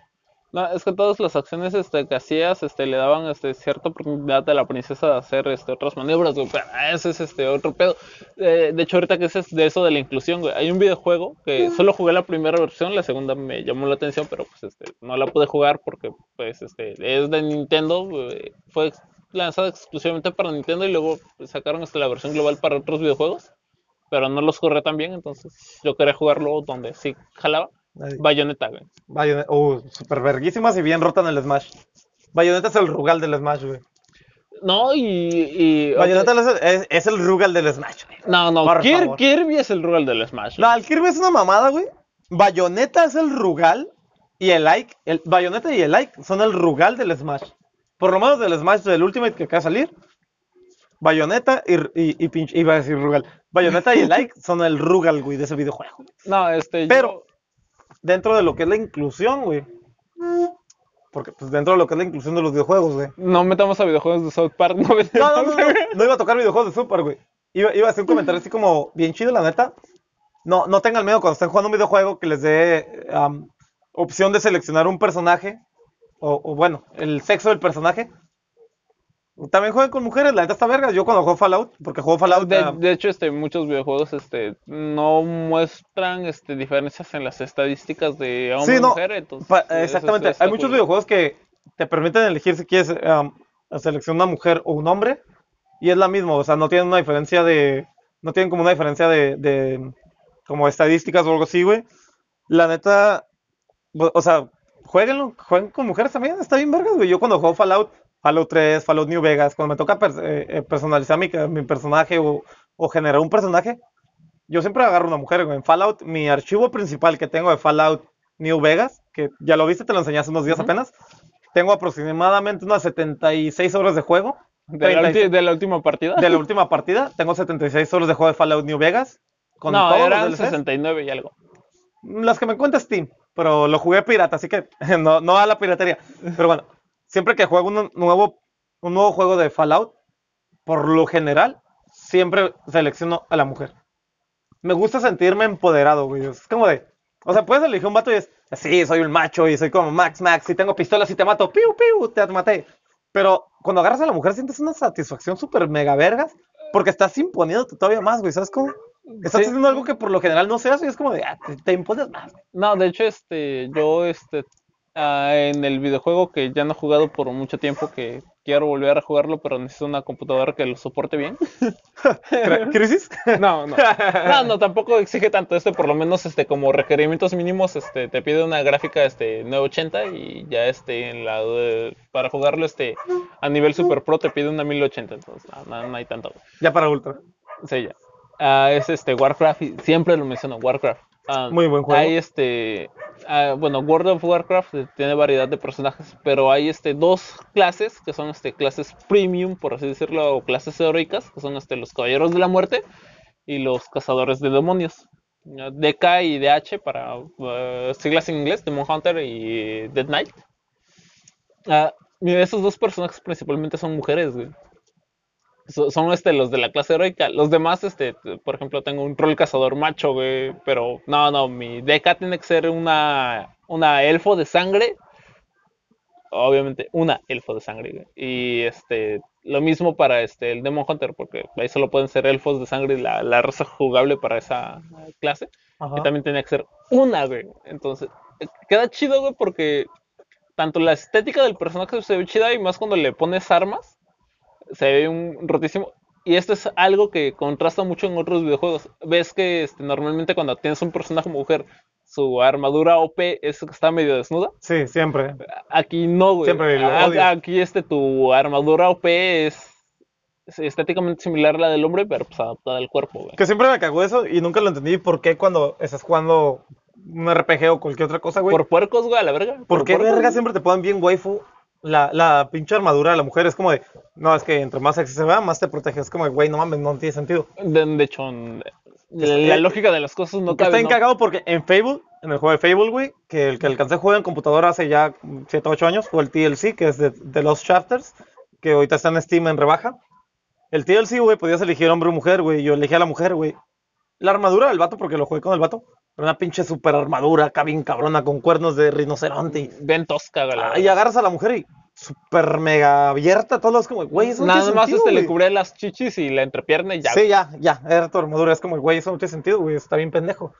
No, es que todas las acciones este, que hacías este, le daban este, cierta oportunidad a la princesa de hacer este, otras maniobras, güey. Pero ese es este, otro pedo. Eh, de hecho, ahorita que es de eso de la inclusión, güey. Hay un videojuego que solo jugué la primera versión, la segunda me llamó la atención, pero pues este, no la pude jugar porque pues este, es de Nintendo. güey. Fue lanzada exclusivamente para Nintendo y luego pues, sacaron este, la versión global para otros videojuegos. Pero no los corre tan bien, entonces yo quería jugarlo donde sí jalaba. Bayonetta, güey. Bayonetta, uh, super verguísimas y bien rota en el Smash. Bayonetta es el Rugal del Smash, güey. No, y. y Bayonetta es, el- es- es el Rugal del Smash, güey. No, no, Por Kir-. Kirby es el rural del Smash. No, el Kirby es una mamada, güey. Bayonetta es el Rugal y el Ike, el Bayonetta y el Ike son el Rugal del Smash. Por lo menos del Smash del Ultimate que acaba de salir. Bayonetta y, y, y pinche- iba a decir Rugal. Bayonetta y el Ike son el Rugal, güey, de ese videojuego. No, este. Pero dentro de lo que es la inclusión, güey. Porque pues dentro de lo que es la inclusión de los videojuegos, güey. no metamos a videojuegos de South Park. [laughs] No, No, no, no, no, iba a tocar videojuegos de Super, güey. Iba, iba a hacer un comentario así como bien chido, la neta. No, no tengan miedo cuando estén jugando un videojuego que les dé opción de seleccionar un personaje. O, o, bueno, el sexo del personaje. También jueguen con mujeres, la neta está verga. Yo cuando juego Fallout, porque juego Fallout. De, de hecho, este, muchos videojuegos este, no muestran este, diferencias en las estadísticas de hombre Sí, y no, mujer. Entonces, pa- eso exactamente. Hay muchos videojuegos que te permiten elegir si quieres seleccionar una mujer o un hombre. Y es la misma, o sea, no tienen una diferencia de. No tienen como una diferencia de. de como estadísticas o algo así, güey. La neta. o o sea, jueguenlo, jueguen con mujeres también, está bien vergas, güey. Yo cuando juego Fallout, Fallout 3, Fallout New Vegas, cuando me toca eh, eh, personalizar mi, mi personaje o, o generar un personaje, yo siempre agarro una mujer. En Fallout, mi archivo principal que tengo de Fallout New Vegas, que ya lo viste, te lo enseñé hace unos días Ujú. apenas, tengo aproximadamente unas 76 horas de juego. ¿De la, 36 ulti- de la última partida? De la última partida, tengo 76 horas de juego de Fallout New Vegas. Con no, todos los eran DLCs. 69 y algo. Las que me cuenta Steam, pero lo jugué pirata, así que [laughs] no, no a la piratería. Pero bueno, siempre que juego un nuevo, un nuevo juego de Fallout, por lo general, siempre selecciono a la mujer. Me gusta sentirme empoderado, güey. Es como de. O sea, puedes elegir un vato y es. Sí, soy un macho y soy como Max Max y tengo pistolas y te mato. ¡Piu, piu! Te maté. Pero cuando agarras a la mujer sientes una satisfacción súper mega vergas porque estás imponiéndote todavía más, güey. ¿Sabes cómo? Estás Sí. haciendo algo que por lo general no se hace y es como de. Ah, te, te impones más. No, de hecho, este, yo, este, ah, en el videojuego que ya no he jugado por mucho tiempo, que quiero volver a jugarlo, pero necesito una computadora que lo soporte bien. [laughs] ¿Crisis? [laughs] No, no. No, no, tampoco exige tanto. Este, por lo menos, este, como requerimientos mínimos, este, te pide una gráfica, este, 980 y ya, este, en la de- para jugarlo, este, a nivel Super Pro te pide una 1080. Entonces, no, no- no hay tanto. ya para Ultra. Sí, ya. Ah, es este Warcraft siempre lo menciono, Warcraft. Ah, Muy buen juego. Hay este, ah, bueno, World of Warcraft eh, tiene variedad de personajes, pero hay este dos clases que son este clases premium, por así decirlo, o clases heroicas, que son este los caballeros de la muerte y los cazadores de demonios. Ya, DK y DH para eh, siglas en inglés, Demon Hunter y Dead Knight. Ah, esos dos personajes principalmente son mujeres, güey. So- son este los de la clase heroica. Los demás, este, por ejemplo, tengo un rol cazador macho, güey. Pero no, no, mi DK tiene que ser una, una elfo de sangre. Obviamente, una elfo de sangre, güey. Y este, lo mismo para este, el Demon Hunter, porque ahí solo pueden ser elfos de sangre y la, la raza jugable para esa clase. Ajá. Que también tenía que ser una, güey. Entonces, queda chido, güey, porque tanto la estética del personaje se ve chida y más cuando le pones armas, se ve un rotísimo. Y esto es algo que contrasta mucho en otros videojuegos. Ves que este, normalmente cuando tienes un personaje mujer, su armadura OP es está medio desnuda. Sí, siempre. Aquí no, güey. Siempre lo A- odio. Aquí este, tu armadura OP es, es estéticamente similar a la del hombre, pero pues adaptada al cuerpo, güey. Que siempre me cagó eso y nunca lo entendí por qué cuando estás jugando un RPG o cualquier otra cosa, güey. Por puercos, güey, a la verga. ¿Por qué puercos, verga güey. siempre te ponen bien waifu la, la pinche armadura de la mujer? Es como de, no, es que entre más sexy se vea, más te protege. Es como de, güey, no mames, no tiene sentido. De, de hecho, la, la lógica de las cosas no Que está cabe. ¿no? encagado porque en Fable, en el juego de Fable, güey, que el que alcancé a jugar en computadora hace ya 7 o 8 años, fue el TLC, que es de, de Lost Chapters, que ahorita está en Steam en rebaja. El TLC, güey, podías elegir hombre o mujer, güey. Yo elegí a la mujer, güey. La armadura del vato, porque lo jugué con el vato, una pinche super armadura acá bien cabrona con cuernos de rinoceronte. Ven tosca, güey. Ah, y agarras a la mujer y super mega abierta, todos los como, güey, eso no Nada tiene más sentido, este le cubría las chichis y la entrepierna y ya. Sí, ya, ya, era tu armadura, es como, güey, eso no tiene sentido, güey, está bien pendejo.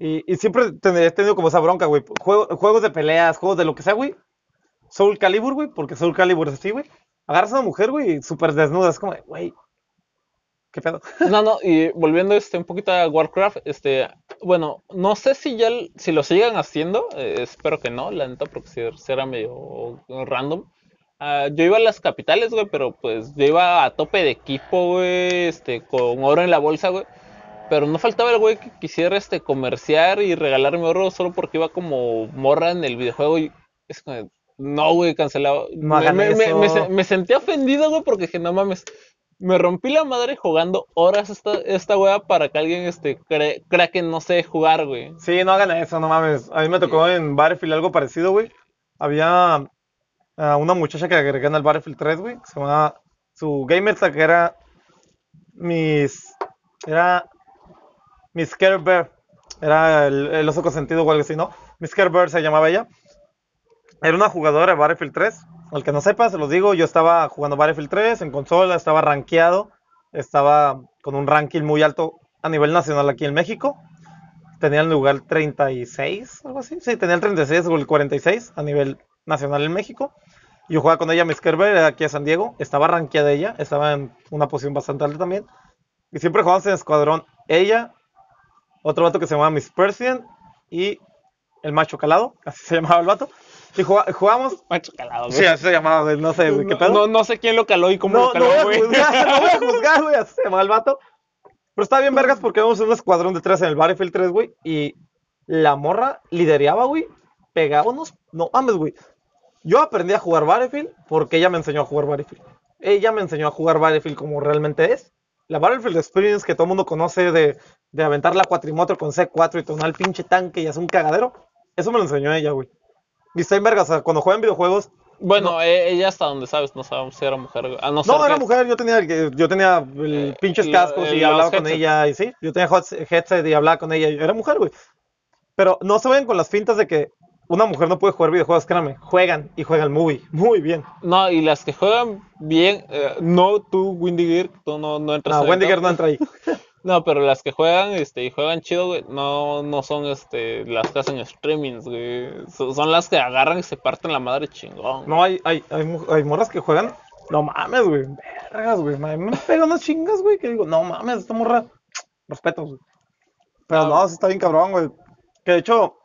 Y, y siempre ten- he tenido como esa bronca, güey, Juego- juegos de peleas, juegos de lo que sea, güey. Soul Calibur, güey, porque Soul Calibur es así, güey. Agarras a una mujer, güey, súper desnuda, es como, güey, ¿qué pedo? [laughs] No, no, y volviendo este un poquito a Warcraft, este, bueno, no sé si ya si lo sigan haciendo, eh, espero que no, la neta, porque si será medio random. Ah, yo iba a las capitales, güey, pero pues yo iba a tope de equipo, güey, este, con oro en la bolsa, güey. Pero no faltaba el güey que quisiera este comerciar y regalarme oro solo porque iba como morra en el videojuego y es como, no, güey, cancelado. No me, me sentí ofendido, güey, porque dije, no mames, me rompí la madre jugando horas esta, esta wea para que alguien este cre- crea que no sé jugar, güey. Sí, no hagan eso, no mames. A mí me tocó en Battlefield algo parecido, güey. Había ah, una muchacha que agregué en el Battlefield 3, güey. Se llamaba. Su gamer tag era. Mis. Era. Miss Bear. Era el, el oso consentido o algo así, ¿no? Miss Bear se llamaba ella. Era una jugadora de Battlefield 3. Al que no sepa, se los digo, yo estaba jugando Battlefield 3 en consola, estaba rankeado. Estaba con un ranking muy alto a nivel nacional aquí en México tenía el lugar 36, algo así. Sí, tenía el 36 o el 46 a nivel nacional en México. Yo jugaba con ella, Miss Kerber, aquí a San Diego. Estaba rankeada ella, estaba en una posición bastante alta también. Y siempre jugábamos en escuadrón. Ella, otro vato que se llamaba Miss Persian y el macho calado, [laughs] así se llamaba el vato. Y jugá- jugábamos. Macho calado, güey. Sí, así se llamaba, güey, no sé, güey, qué no, pedo. no, no sé quién lo caló y cómo No, lo no voy caló, a güey. juzgar, [laughs] no voy a juzgar, güey, así se llama el vato. Pero está bien vergas porque vamos en un escuadrón de tres en el Battlefield 3, güey, y la morra lidereaba, güey, pegaba unos, no mames, güey. Yo aprendí a jugar Battlefield porque ella me enseñó a jugar Battlefield. Ella me enseñó a jugar Battlefield como realmente es. La Battlefield Experience que todo el mundo conoce de, de aventar la cuatrimoto con C4 y tomar el pinche tanque y hacer un cagadero. Eso me lo enseñó ella, güey. Y vergas, o sea, cuando juegan videojuegos, Bueno, e- ella hasta donde sabes, no sabemos si era mujer. güey. A no, era que- mujer, yo tenía, yo tenía el Eh, pinches cascos el- y hablaba con ella y sí, yo tenía headset y hablaba con ella, era mujer, güey. Pero no se ven con las fintas de que una mujer no puede jugar videojuegos, créanme, juegan y juegan muy, muy bien. No, y las que juegan bien, eh, no tú, Windy Gear, tú no, no entras No, Wendiger top. no entra ahí. [laughs] No, pero las que juegan, este, y juegan chido, güey, no, no son, este, las que hacen streamings, güey. Son, son las que agarran y se parten la madre chingón. No, hay, hay, hay, hay morras que juegan. No mames, güey. Vergas, güey. Me me pegan unas chingas, güey. Que digo, no mames, esta morra. Respeto, güey. Pero Ah. no, sí está bien cabrón, güey. Que de hecho,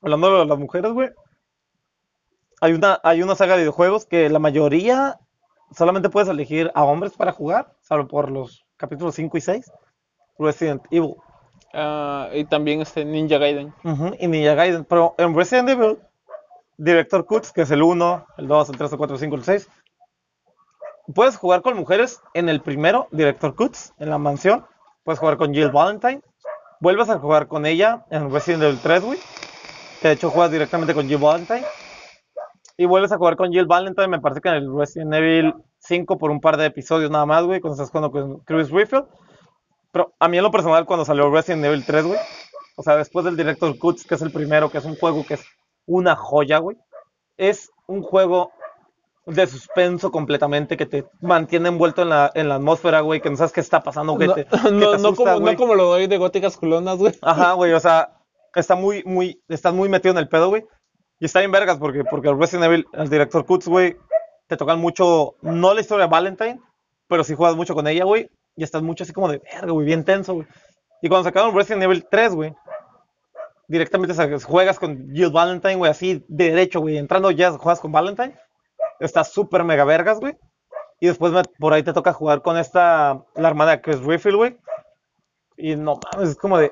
hablando de las mujeres, güey. Hay una, hay una saga de videojuegos que la mayoría solamente puedes elegir a hombres para jugar, salvo por los capítulos 5 y 6. Resident Evil. Ah, y también este Ninja Gaiden. Ujú, y Ninja Gaiden. Pero en Resident Evil, Director Cuts, que es el 1, el 2, el 3, el 4, el 5, el 6, puedes jugar con mujeres en el primero, Director Cuts, en la mansión. Puedes jugar con Jill Valentine. Vuelves a jugar con ella en Resident Evil 3, güey. Que de hecho juegas directamente con Jill Valentine. Y vuelves a jugar con Jill Valentine, me parece que en el Resident Evil 5 por un par de episodios nada más, güey, cuando estás jugando con Chris Redfield. Pero a mí en lo personal, cuando salió Resident Evil 3, güey, o sea, después del Director Cuts, que es el primero, que es un juego que es una joya, güey, es un juego de suspenso completamente que te mantiene envuelto en la, en la atmósfera, güey, que no sabes qué está pasando, güey. No, te- que te no, asusta, como, no como lo doy de góticas culonas, güey. Ajá, [laughs] güey, o sea, está muy, muy, estás muy metido en el pedo, güey. Y está bien vergas porque, porque Resident Evil, el director Cuts, güey, te tocan mucho, no la historia de Valentine, pero sí juegas mucho con ella, güey. Y estás mucho así como de verga, güey, bien tenso, güey. Y cuando sacaron Resident Evil 3, güey, directamente juegas con Jill Valentine, güey, así de derecho, güey. Entrando ya juegas con Valentine. Está súper mega vergas, güey. Y después me- por ahí te toca jugar con esta, la hermana de Chris Redfield, güey. Y no mames, es como de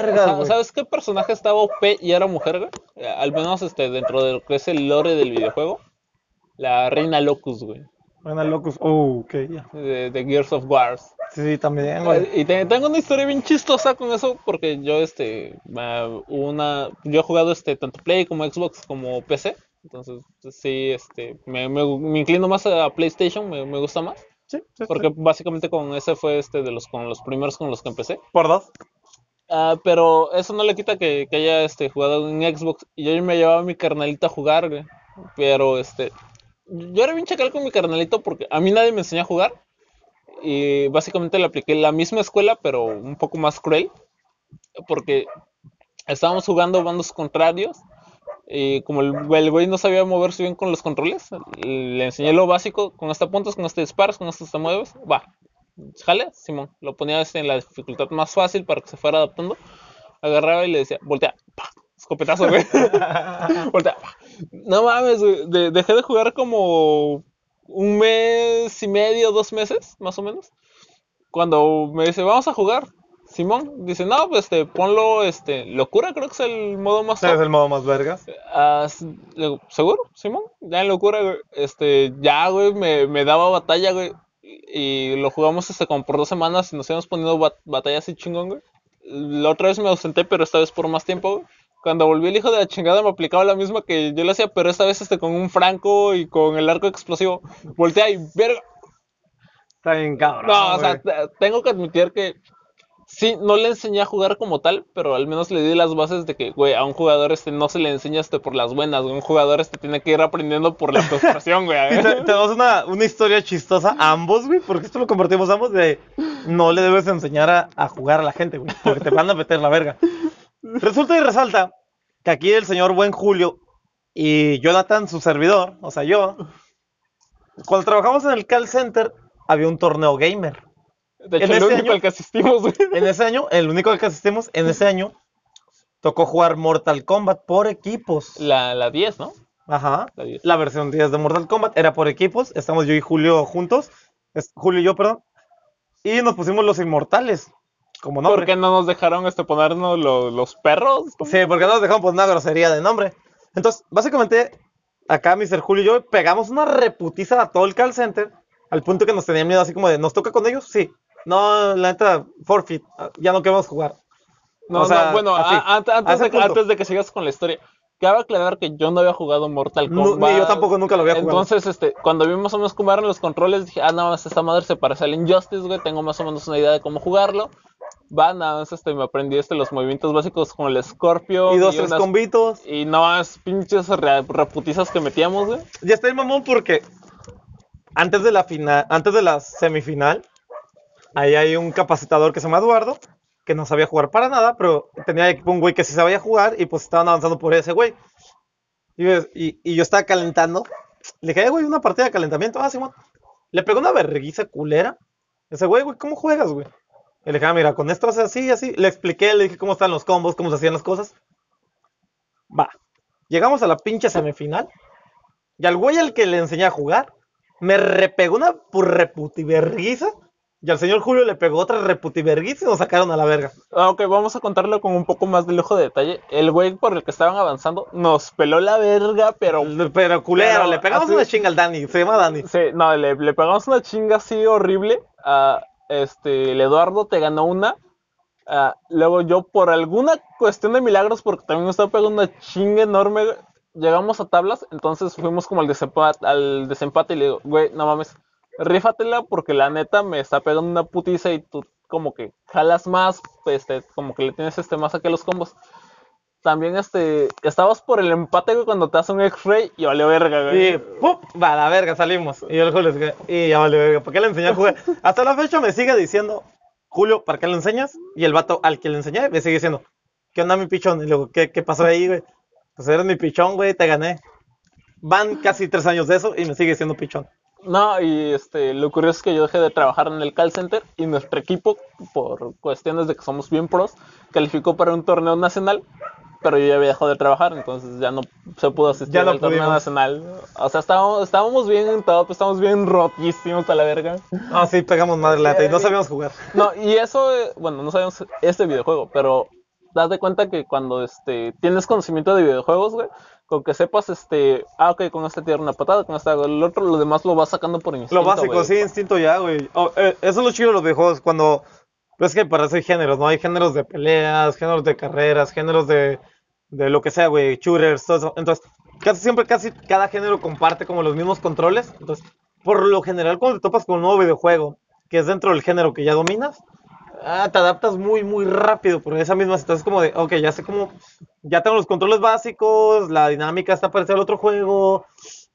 vergas, Sa- güey. ¿Sabes qué personaje estaba OP y era mujer, güey? Eh, Al menos este, dentro de lo que es el lore del videojuego. La reina Locus, güey. Buena locus. Oh, ok, ya. De, de Gears of Wars. Sí, sí, también, güey. Y te- tengo una historia bien chistosa con eso porque yo este una yo he jugado este tanto Play como Xbox como PC, entonces sí este me, me- me inclino más a PlayStation, me, me gusta más Sí, sí, sí. porque básicamente con ese fue este de los con los primeros con los que empecé. Por dos. Ah, pero eso no le quita que, que haya este jugado en Xbox y yo me llevaba a mi carnalito a jugar, güey. Pero este yo era bien chacal con mi carnalito porque a mí nadie me enseñó a jugar. Y básicamente le apliqué la misma escuela pero un poco más cruel porque estábamos jugando bandos contrarios. Y como el, el güey no sabía moverse bien con los controles, le enseñé lo básico, con este apuntas, con este disparas, con esto te mueves, va, jale, Simón, lo ponía en la dificultad más fácil para que se fuera adaptando, agarraba y le decía, voltea, escopetazo, güey, [laughs] no mames, güey, de- dejé de jugar como un mes y medio, dos meses, más o menos, cuando me dice, vamos a jugar, Simón, dice, no, pues este, ponlo, este, locura, creo que es el modo más es el modo más vergas. Ah, ¿seguro, Simón? Ya en locura, güey. Este, ya, güey, me, me daba batalla, güey. Y, y lo jugamos este, como por dos semanas y nos íbamos poniendo bat- batalla así chingón, güey. La otra vez me ausenté, pero esta vez por más tiempo, güey. Cuando volví el hijo de la chingada me aplicaba la misma que yo le hacía, pero esta vez este con un franco y con el arco explosivo. Voltea y verga. Está bien cabrón. No, o sea, tengo que admitir que sí, no le enseñé a jugar como tal, pero al menos le di las bases de que, güey, a un jugador este no se le enseña este por las buenas, güey. Un jugador este tiene que ir aprendiendo por la frustración, güey. [laughs] Te- tenemos una, una historia chistosa ambos, güey, porque esto lo compartimos ambos de no le debes enseñar a, a jugar a la gente, güey, porque te van a meter la verga. Resulta y resalta que aquí el señor Buen Julio y Jonathan, su servidor, o sea, yo, cuando trabajamos en el call center, había un torneo gamer. De hecho, en el ese único año- al que asistimos, güey. [laughs] En ese año, el único al que asistimos, en ese año, tocó jugar Mortal Kombat por equipos. La, la 10, ¿no? Ajá. La 10. La versión 10 de Mortal Kombat era por equipos. Estamos yo y Julio juntos. Es- Julio y yo, perdón. Y nos pusimos los inmortales. Como nombre. ¿Por qué no nos dejaron este ponernos lo- los perros? Sí, porque no nos dejamos poner una grosería de nombre. Entonces, básicamente, acá Mr. Julio y yo pegamos una reputiza a todo el call center. Al punto que nos tenían miedo, así como de, ¿nos toca con ellos? Sí. No, la neta, forfeit. Ya no queremos jugar. No, O sea, no, bueno, a- a de, antes de que sigas con la historia, cabe aclarar que yo no había jugado Mortal No, Kombat. ni yo tampoco nunca lo había jugado. Entonces, este, cuando vimos más o menos cómo eran los controles, dije, ah, nada más esta madre se parece al Injustice, güey, tengo más o menos una idea de cómo jugarlo. Va, nada más, este, me aprendí este, los movimientos básicos con el Scorpio. y dos, tres unas- combitos. Y no más pinches re- reputizas que metíamos, güey. Ya está el mamón porque antes de la final, antes de la semifinal, ahí hay un capacitador que se llama Eduardo, que no sabía jugar para nada, pero tenía equipo un güey que sí sabía jugar y pues estaban avanzando por ese güey. Y, y- y yo estaba calentando. Le dije, "Eh, güey, una partida de calentamiento. Ah, Simón. Le pegó una verguiza culera. Ese güey, güey, ¿cómo juegas, güey? Y le dije, ah, mira, con esto haces así, así. Le expliqué, le dije cómo están los combos, cómo se hacían las cosas. Va. Llegamos a la pinche semifinal. Y al güey al que le enseñé a jugar, me repegó una reputiverguiza. Y al señor Julio le pegó otra reputiverguiza y nos sacaron a la verga. Ah, Ok, vamos a contarlo con un poco más de lujo de detalle. El güey por el que estaban avanzando nos peló la verga, pero... Pero culero, Pero le pegamos así- una chinga al Dani. Se llama Dani. Sí, no, le, le pegamos una chinga así horrible. a este, el Eduardo te ganó una. ah, luego yo, por alguna cuestión de milagros, porque también me estaba pegando una chinga enorme, llegamos a tablas. Entonces fuimos como al desempate, al desempate y le digo, güey, no mames, rífatela porque la neta me está pegando una putiza y tú como que jalas más, este, como que le tienes este más aquí a los combos. También este, estabas por el empate güey, cuando te hace un X-Ray y valió verga, güey. Y ¡pum! Va la verga, salimos. Y yo el Julio, y ya vale verga. ¿Por qué le enseñé a jugar? Hasta la fecha me sigue diciendo, Julio, ¿para qué le enseñas? Y el vato al que le enseñé me sigue diciendo, ¿qué onda mi pichón? Y luego, ¿qué, qué pasó ahí, güey? Pues eres mi pichón, güey, te gané. Van casi tres años de eso y me sigue siendo pichón. No, y este, lo curioso es que yo dejé de trabajar en el call center y nuestro equipo, por cuestiones de que somos bien pros, calificó para un torneo nacional, pero yo ya había dejado de trabajar, entonces ya no se pudo asistir Ya no al torneo nacional. O sea, estábamos, estábamos bien pues, estábamos bien rotísimos a la verga. Ah, sí, pegamos madre lata y no sabíamos jugar. No, y eso, eh, bueno, no sabemos este videojuego, pero date cuenta que cuando este, tienes conocimiento de videojuegos, güey, con que sepas, este, ah, ok, con este tiro una patada, con este hago el otro, lo demás lo vas sacando por instinto, Lo básico, güey. sí, instinto ya, güey. Oh, eh, eso es lo chido de los videojuegos, cuando... Ves que para eso hay géneros, ¿no? Hay géneros de peleas, géneros de carreras, géneros de, de lo que sea, güey, shooters, todo eso. Entonces, casi siempre, casi cada género comparte como los mismos controles. Entonces, por lo general, cuando te topas con un nuevo videojuego que es dentro del género que ya dominas, ah, te adaptas muy, muy rápido por esa misma situación. Es como de, ok, ya sé cómo, ya tengo los controles básicos, la dinámica está parecida al otro juego.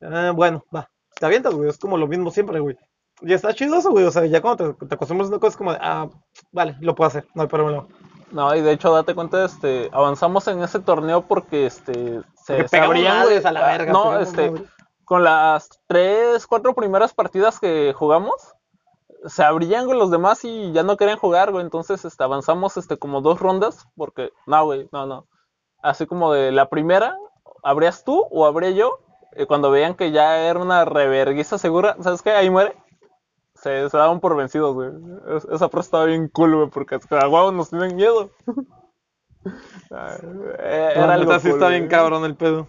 Ah, bueno, va, te avientas, güey, es como lo mismo siempre, güey. Y está chido eso, güey, o sea, ya cuando te, te acostumbras a una cosa es como de, ah, vale, lo puedo hacer, no hay problema. No, y de hecho, date cuenta, este, avanzamos en ese torneo porque, este, se, Porque se abrían, güey, a la verga, no, este, con las tres, cuatro primeras partidas que jugamos, se abrían con los demás y ya no querían jugar, güey, entonces, este, avanzamos, este, como dos rondas, porque, no, güey, no, no, así como de la primera, ¿abrías tú o abría yo? Y cuando veían que ya era una reverguiza segura, ¿sabes qué? Ahí muere. Se, se daban por vencidos, güey. Es- esa frase estaba bien cool, güey, porque es que a huevo nos tienen miedo. [laughs] Eh, Era algo sí cool, está güey. bien cabrón el pedo.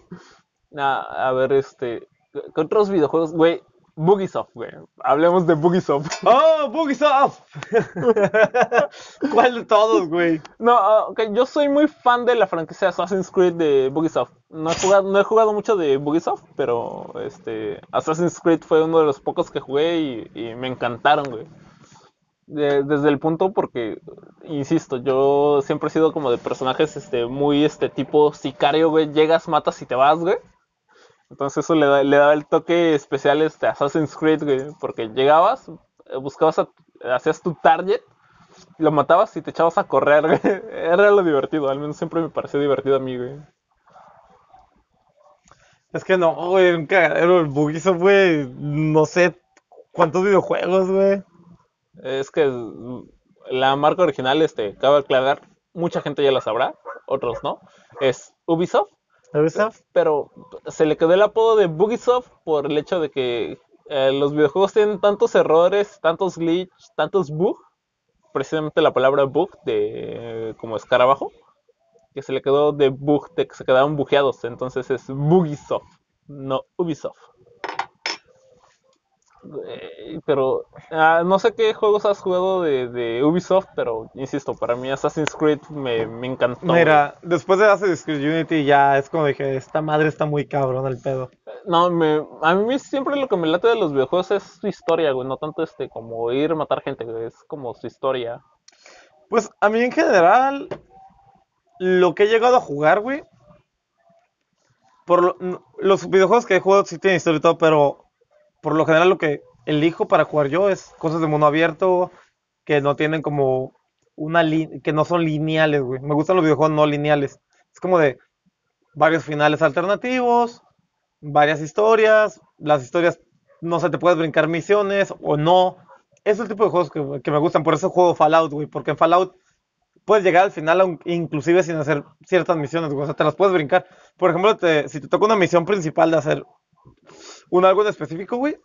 Ah, a ver, este. ¿Qué otros videojuegos? Güey, Bugisoft, güey. Hablemos de Bugisoft. ¡Oh, Bugisoft! [laughs] ¿Cuál de todos, güey? No, ah, ok, yo soy muy fan de la franquicia Assassin's Creed de Bugisoft. No he jugado, no he jugado mucho de Bugisoft, pero este Assassin's Creed fue uno de los pocos que jugué y, y me encantaron, güey. De- desde el punto porque, insisto, yo siempre he sido como de personajes este, muy este tipo sicario, güey. Llegas, matas y te vas, güey. Entonces eso le, da- le daba el toque especial este, a Assassin's Creed, güey. Porque llegabas, eh, buscabas, a- hacías tu target, lo matabas y te echabas a correr, [laughs] güey. Era lo divertido, al menos siempre me pareció divertido a mí, güey. Es que no, güey, un cagadero el Bugisoft, güey. No sé cuántos videojuegos, güey. Es que la marca original, este, cabe aclarar, mucha gente ya la sabrá, otros no. Es Ubisoft, ¿Ubisoft? pero se le quedó el apodo de Bugisoft por el hecho de que eh, los videojuegos tienen tantos errores, tantos glitches, tantos bugs, precisamente la palabra bug de como escarabajo, que se le quedó de bug, de que se quedaban bugueados, entonces es Bugisoft, no Ubisoft. Eh, pero ah, no sé qué juegos has jugado de, de Ubisoft, pero insisto, para mí Assassin's Creed me, me encantó. Mira, después de Assassin's Creed Unity ya es como dije, esta madre está muy cabrón el pedo. No, me, a mí siempre lo que me late de los videojuegos es su historia, güey, no tanto este como ir a matar gente, güey, es como su historia. Pues a mí en general, lo que he llegado a jugar, güey, por lo- los videojuegos que he jugado sí tienen historia y todo, pero por lo general lo que elijo para jugar yo es cosas de mundo abierto, que no tienen como una que no son lineales, güey. Me gustan los videojuegos no lineales. Es como de varios finales alternativos, varias historias, las historias, no sé, te puedes brincar misiones o no. Es el tipo de juegos que, que me gustan, por eso juego Fallout, güey, porque en Fallout puedes llegar al final inclusive sin hacer ciertas misiones, güey, o sea, te las puedes brincar. Por ejemplo, te- si te toca una misión principal de hacer un algo en específico, güey,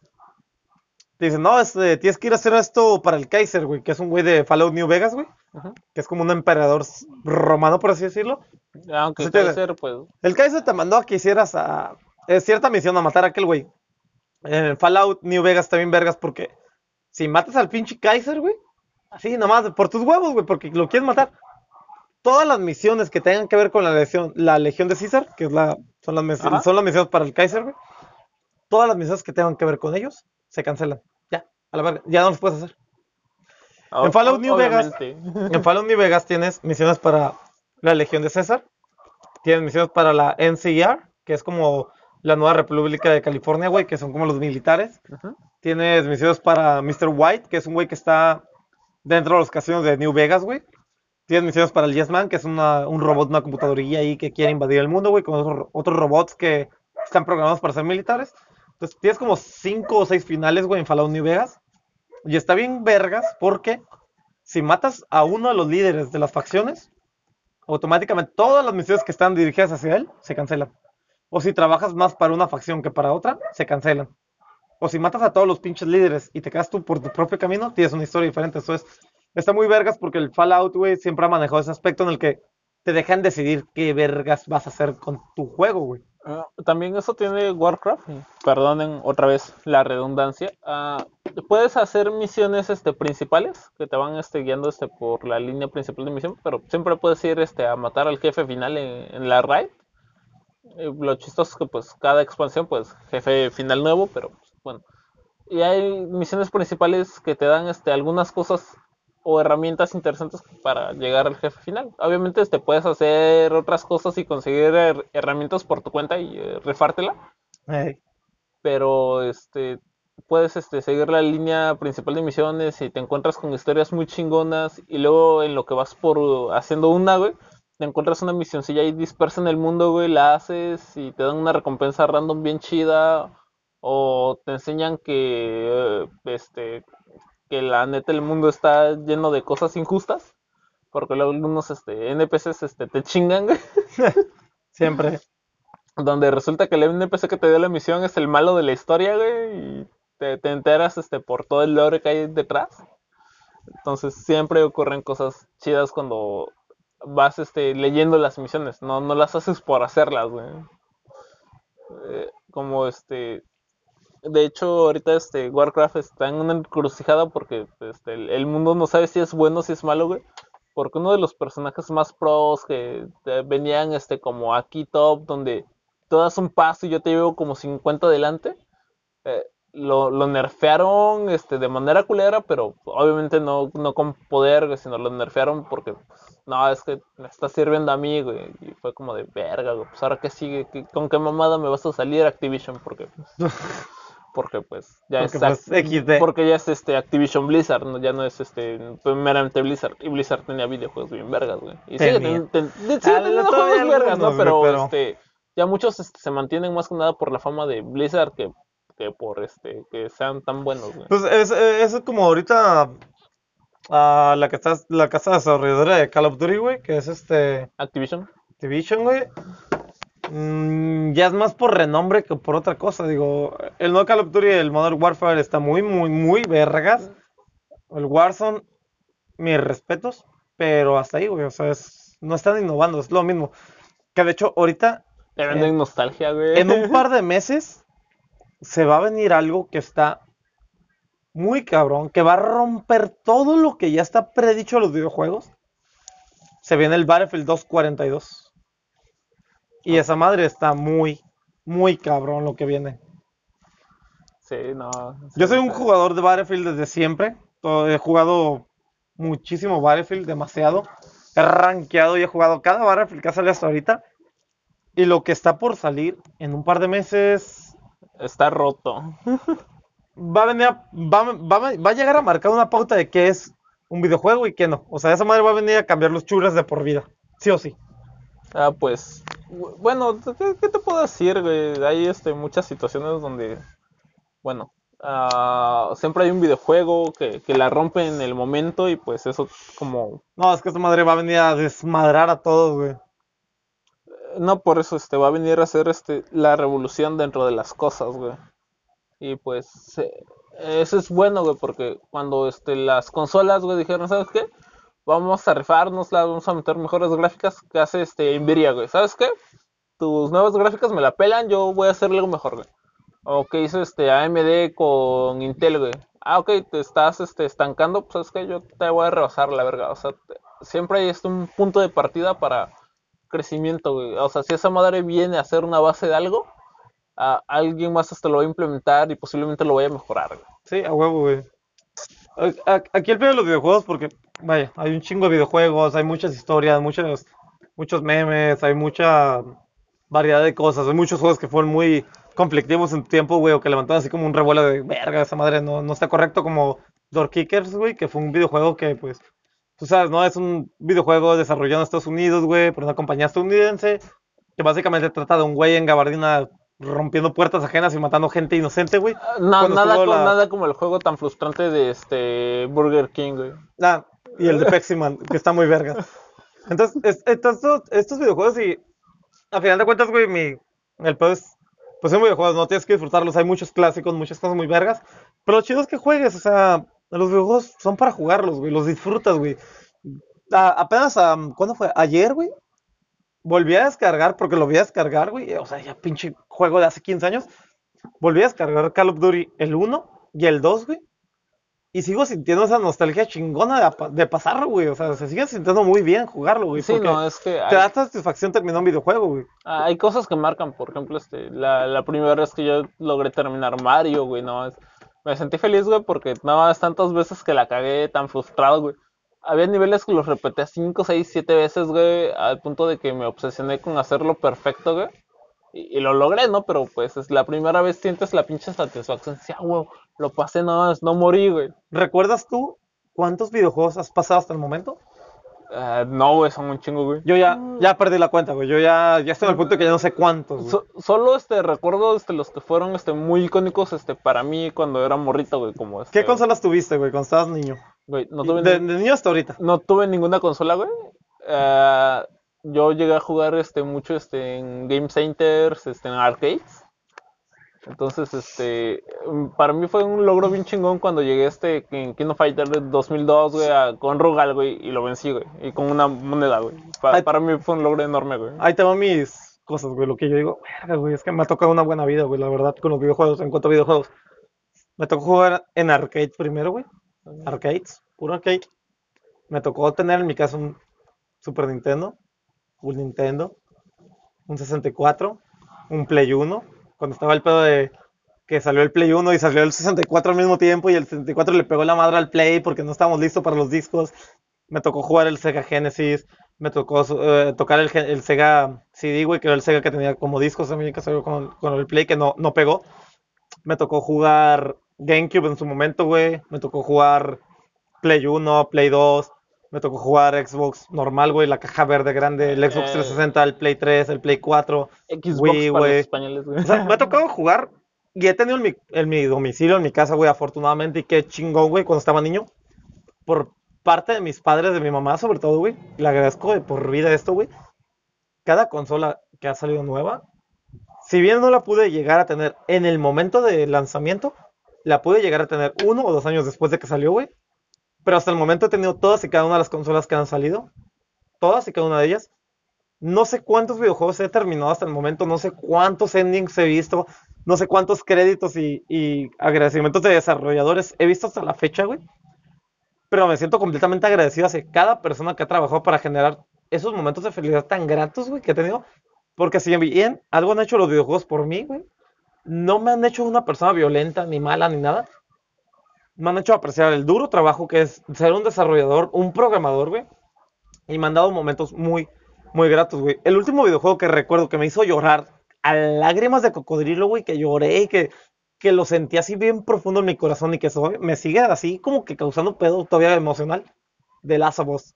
te dicen, no, este, tienes que ir a hacer esto para el Kaiser, güey, que es un güey de Fallout New Vegas, güey, Ujú. que es como un emperador romano, por así decirlo. Aunque Sí te- puede ser, pues. El Kaiser te mandó a que hicieras a, eh, cierta misión a matar a aquel güey. En Fallout New Vegas también vergas porque si matas al pinche Kaiser, güey, así nomás por tus huevos, güey, porque lo quieres matar. Todas las misiones que tengan que ver con la legión, la legión de César, que es la, son, las, mis- Ajá. son las misiones para el Kaiser, güey. Todas las misiones que tengan que ver con ellos se cancelan. Ya, a la verga, ya no los puedes hacer. En Fallout New Vegas. [laughs] En Fallout New Vegas tienes misiones para la Legión de César, tienes misiones para la NCR, que es como la Nueva República de California, güey, que son como los militares. Tienes misiones para Mr. White, que es un güey que está dentro de los casinos de New Vegas, güey. Tienes misiones para el Yes Man, que es una- un robot, una computadorilla ahí que quiere invadir el mundo, güey, con otros, otros robots que están programados para ser militares. Entonces tienes como cinco o seis finales, güey, en Fallout New Vegas. Y está bien vergas porque si matas a uno de los líderes de las facciones, automáticamente todas las misiones que están dirigidas hacia él se cancelan. O si trabajas más para una facción que para otra, se cancelan. O si matas a todos los pinches líderes y te quedas tú por tu propio camino, tienes una historia diferente. Eso es, está muy vergas porque el Fallout, güey, siempre ha manejado ese aspecto en el que te dejan decidir qué vergas vas a hacer con tu juego, güey. Ah, También eso tiene Warcraft, perdonen otra vez la redundancia. ah, puedes hacer misiones este, principales que te van este, guiando este, por la línea principal de misión, pero siempre puedes ir este, a matar al jefe final en, en la raid. Eh, lo chistoso es que pues cada expansión pues jefe final nuevo, pero pues, bueno. Y hay misiones principales que te dan este, algunas cosas o herramientas interesantes para llegar al jefe final. Obviamente este, puedes hacer otras cosas y conseguir her- herramientas por tu cuenta y eh, rifártela, Ey, pero este, puedes este, seguir la línea principal de misiones y te encuentras con historias muy chingonas y luego en lo que vas por haciendo una, güey, te encuentras una misioncilla ahí dispersa en el mundo, güey, la haces y te dan una recompensa random bien chida o te enseñan que eh, este que la neta el mundo está lleno de cosas injustas porque luego algunos este NPCs este te chingan, [laughs] siempre. donde resulta que el NPC que te dio la misión es el malo de la historia, güey, y te, te enteras este por todo el lore que hay detrás. Entonces siempre ocurren cosas chidas cuando vas este leyendo las misiones, no, no las haces por hacerlas, güey. Eh, como este de hecho ahorita este Warcraft está en una encrucijada porque este, el, mundo no sabe si es bueno o si es malo, güey. Porque uno de los personajes más pros que venían este como aquí top donde tú das un paso y yo te llevo como 50 adelante. eh, lo, lo nerfearon este, de manera culera, pero obviamente no, no con poder, güey, sino lo nerfearon porque, no, es que me está sirviendo a mí, güey. Y fue como de verga, güey. Pues ahora qué sigue, ¿Qué- ¿con qué mamada me vas a salir Activision? Porque, pues, [laughs] porque pues ya Porque, es pues, [laughs] XD. porque ya es este Activision Blizzard, ¿no? ya no es este meramente Blizzard. Y Blizzard tenía videojuegos bien vergas, güey. Y sigue, Tenía. ten- ten- sigue teniendo juegos vergas, ¿no? Pero, pero- este ya muchos este, se mantienen más que nada por la fama de Blizzard que, que por este que sean tan buenos, güey. Pues es, es como ahorita ah, la que está, la casa desarrolladora de Call of Duty, güey, que es este Activision. Activision, güey. Mm, ya es más por renombre que por otra cosa. Digo, el nuevo Call of Duty, el Modern Warfare está muy, muy, muy vergas. El Warzone, mis respetos, pero hasta ahí, güey. O sea, es- no están innovando, es lo mismo. Que de hecho, ahorita, venden nostalgia, güey. en un par de [laughs] meses, se va a venir algo que está muy cabrón, que va a romper todo lo que ya está predicho en los videojuegos. Se viene el Battlefield 242. Y esa madre está muy, muy cabrón lo que viene. Sí, no. sí, Yo soy un jugador de Battlefield desde siempre. He jugado muchísimo Battlefield, demasiado. He rankeado y he jugado cada Battlefield que ha salido hasta ahorita. Y lo que está por salir en un par de meses Está roto. [laughs] va a venir a- va, va- va a llegar a marcar una pauta de qué es un videojuego y qué no. O sea, esa madre va a venir a cambiar los churras de por vida. Sí o sí. Ah, pues, bueno, ¿qué, qué te puedo decir, güey? Hay este, muchas situaciones donde, bueno, ah, siempre hay un videojuego que, que la rompe en el momento y pues eso como, No, es que esa madre va a venir a desmadrar a todos, güey. no por eso este, va a venir a hacer este, la revolución dentro de las cosas, güey. Y pues se- eso es bueno, güey, porque cuando este, las consolas, güey, dijeron, ¿sabes qué? Vamos a rifarnos, vamos a meter mejores gráficas que hace este Nvidia, güey. ¿Sabes qué? Tus nuevas gráficas me la pelan, yo voy a hacerle algo mejor, güey. O que hizo este AMD con Intel, güey. Ah, ok, te estás este, estancando, pues sabes que yo te voy a rebasar la verga. O sea, siempre hay este, un punto de partida para crecimiento, güey. O sea, si esa madre viene a ser una base de algo, a alguien más hasta lo va a implementar y posiblemente lo vaya a mejorar, güey. Sí, a huevo, güey. Aquí el peor de los videojuegos, porque, vaya, hay un chingo de videojuegos, hay muchas historias, muchos, muchos memes, hay mucha variedad de cosas, hay muchos juegos que fueron muy conflictivos en tiempo, güey, o que levantaron así como un revuelo de verga, esa madre no, no está correcto, como Door Kickers, güey, que fue un videojuego que, pues, tú sabes, ¿no? Es un videojuego desarrollado en Estados Unidos, güey, por una compañía estadounidense, que básicamente trata de un güey en gabardina rompiendo puertas ajenas y matando gente inocente, güey. Ah, No, nada, la- nada como el juego tan frustrante de este Burger King, güey. Ah, y el de Pepsi Man, que está muy verga. Entonces, es- estos, estos videojuegos y a final de cuentas, güey, mi, el pedo es, pues son videojuegos, no tienes que disfrutarlos, hay muchos clásicos, muchas cosas muy vergas, pero lo chido es que juegues, o sea, los videojuegos son para jugarlos, güey, los disfrutas, güey. A- apenas, am, ¿cuándo fue? Ayer, güey, volví a descargar, porque lo voy a descargar, güey, o sea, ya pinche juego de hace 15 años, volví a descargar Call of Duty el 1 y el 2, güey. Y sigo sintiendo esa nostalgia chingona de, de pasarlo, güey. O sea, se sigue sintiendo muy bien jugarlo, güey. Sí, porque no, es que te da satisfacción terminar un videojuego, güey. hay cosas que marcan, por ejemplo, este, la, la primera vez que yo logré terminar Mario, güey, no, es- me sentí feliz, güey, porque no más tantas veces que la cagué tan frustrado, güey. Había niveles que los repetí 5, 6, 7 veces, güey, al punto de que me obsesioné con hacerlo perfecto, güey. Y, y lo logré, ¿no? Pero pues es la primera vez sientes la pinche satisfacción. Sí, ah, güey, lo pasé, no, no morí, güey. ¿Recuerdas tú cuántos videojuegos has pasado hasta el momento? Ah, no, güey, son un chingo, güey. Yo ya, ya perdí la cuenta, güey. Yo ya, ya estoy en el punto de que ya no sé cuántos, güey. So- solo este recuerdo este, los que fueron este muy icónicos este para mí cuando era morrito, güey, como este, ¿Qué consolas tuviste, güey, cuando estabas niño? güey, no Y tuve de, ni- de niño hasta ahorita. no tuve ninguna consola, güey. Ah, yo llegué a jugar este mucho este en game centers, este en arcades. Entonces, este, mm, para mí fue un logro bien chingón cuando llegué este en King of Fighter 2002, güey, a- con Rugal, güey, y lo vencí, güey, y con una moneda, güey. Pa- para mí fue un logro enorme, güey. Ahí te van mis cosas, güey. Lo que yo digo, güey, es que me ha tocado una buena vida, güey, la verdad, con los videojuegos, en cuanto a videojuegos. Me tocó jugar en arcades primero, güey. Arcades, puro arcade. Me tocó tener en mi casa un Super Nintendo, un Nintendo, un 64, un Play 1. Cuando estaba el pedo de que salió el Play 1 y salió el 64 al mismo tiempo y el 64 le pegó la madre al Play porque no estábamos listos para los discos. Me tocó jugar el Sega Genesis, me tocó eh, tocar el, Sega CD, güey, que era el Sega que tenía como discos también que salió con, con el Play que no, no pegó. Me tocó jugar GameCube en su momento, güey. Me tocó jugar Play 1, Play 2. Me tocó jugar Xbox normal, güey, la caja verde grande, el Xbox Eh. 360, el Play 3, el Play 4. Xbox Wii, para los güey. españoles, güey. O sea, me ha tocado jugar y he tenido en mi, en mi domicilio, en mi casa, güey, afortunadamente, y qué chingón, güey, cuando estaba niño. Por parte de mis padres, de mi mamá, sobre todo, güey. Le agradezco de por vida esto, güey. Cada consola que ha salido nueva, si bien no la pude llegar a tener en el momento de lanzamiento, la pude llegar a tener uno o dos años después de que salió, güey. Pero hasta el momento he tenido todas y cada una de las consolas que han salido. Todas y cada una de ellas. No sé cuántos videojuegos he terminado hasta el momento, no sé cuántos endings he visto, no sé cuántos créditos y, y agradecimientos de desarrolladores he visto hasta la fecha, güey. Pero me siento completamente agradecido hacia cada persona que ha trabajado para generar esos momentos de felicidad tan gratos, güey, que he tenido. Porque si bien algo han hecho los videojuegos por mí, güey, no me han hecho una persona violenta, ni mala, ni nada. Me han hecho apreciar el duro trabajo que es ser un desarrollador, un programador, güey. Y me han dado momentos muy, muy gratos, güey. El último videojuego que recuerdo que me hizo llorar a lágrimas de cocodrilo, güey, que lloré y que, que lo sentí así bien profundo en mi corazón y que eso me sigue así como que causando pedo todavía emocional. de Last of Us.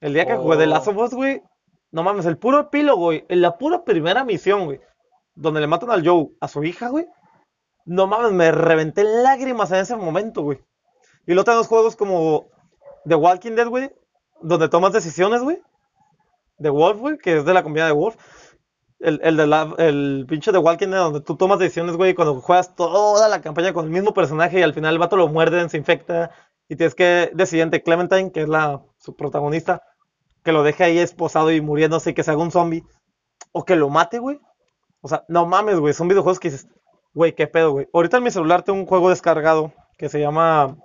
El día que jugué de Last of Us, güey, no mames, el puro epílogo, güey, en la pura primera misión, güey, donde le matan al Joe a su hija, güey, no mames, me reventé lágrimas en ese momento, güey. Y luego tenemos juegos como The Walking Dead, güey, donde tomas decisiones, güey. The Wolf, güey, que es de la comunidad de Wolf. El, el, de la, el pinche de Walking Dead, donde tú tomas decisiones, güey, cuando juegas toda la campaña con el mismo personaje y al final el vato lo muerden, se infecta y tienes que decidir entre Clementine, que es la su protagonista, que lo deje ahí esposado y muriéndose y que se haga un zombie, o que lo mate, güey. O sea, no mames, güey, son videojuegos que dices, güey, qué pedo, güey. Ahorita en mi celular tengo un juego descargado que se llama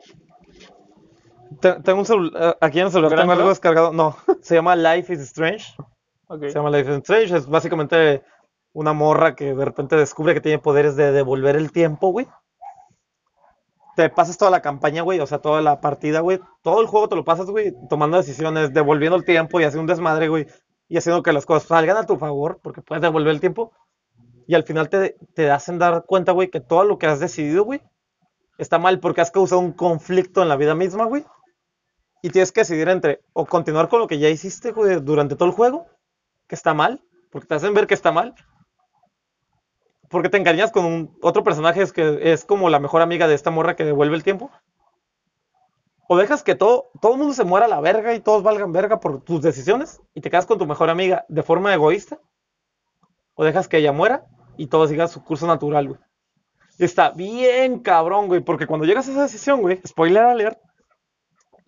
tengo un celular, eh, aquí en el celular tengo algo descargado. No, [laughs] se llama Life is Strange. Se llama Life is Strange. Es básicamente una morra que de repente descubre que tiene poderes de devolver el tiempo, güey. Te pasas toda la campaña, güey, o sea, toda la partida, güey. Todo el juego te lo pasas, güey, tomando decisiones, devolviendo el tiempo y haciendo un desmadre, güey. Y haciendo que las cosas salgan a tu favor, porque puedes devolver el tiempo. Y al final te, te hacen dar cuenta, güey, que todo lo que has decidido, güey, está mal porque has causado un conflicto en la vida misma, güey y tienes que decidir entre o continuar con lo que ya hiciste durante todo el juego, que está mal, porque te hacen ver que está mal, porque te encariñas con un, otro personaje que es como la mejor amiga de esta morra que devuelve el tiempo. O dejas que todo, todo el mundo se muera a la verga y todos valgan verga por tus decisiones y te quedas con tu mejor amiga de forma egoísta. O dejas que ella muera y todo siga su curso natural, güey. Está bien cabrón, güey, porque cuando llegas a esa decisión, güey, spoiler alert,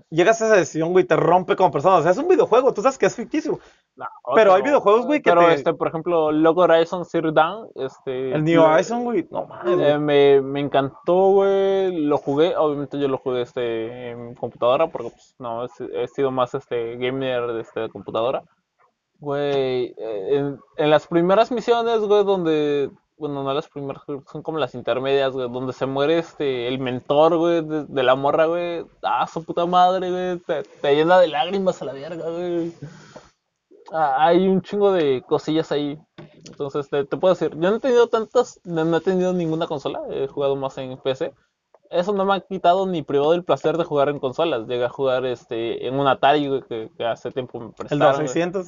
llegas a esa decisión, güey, te rompe como persona. O sea, es un videojuego, tú sabes que es ficticio. pero hay videojuegos, güey, que pero este, por ejemplo, Logo Horizon Zero Dawn, este... El New Horizon, güey, no mames. Eh, me, me, encantó, güey, lo jugué, obviamente yo lo jugué, este, en computadora, porque, pues, no, he, sido más, este, gamer de, este, de computadora. Güey, eh, en, las primeras misiones, güey, donde bueno, no las primeras, son como las intermedias, güey, donde se muere este, el mentor, güey, de, la morra, güey. Ah, su puta madre, güey, te, llena de lágrimas a la verga, güey. Ah, hay un chingo de cosillas ahí. Entonces, te, puedo decir, yo no he tenido tantas, no, he tenido ninguna consola, he jugado más en PC. Eso no me ha quitado ni privado el placer de jugar en consolas. Llegué a jugar este, en un Atari, que, hace tiempo me prestaron. El [laughs] 2600,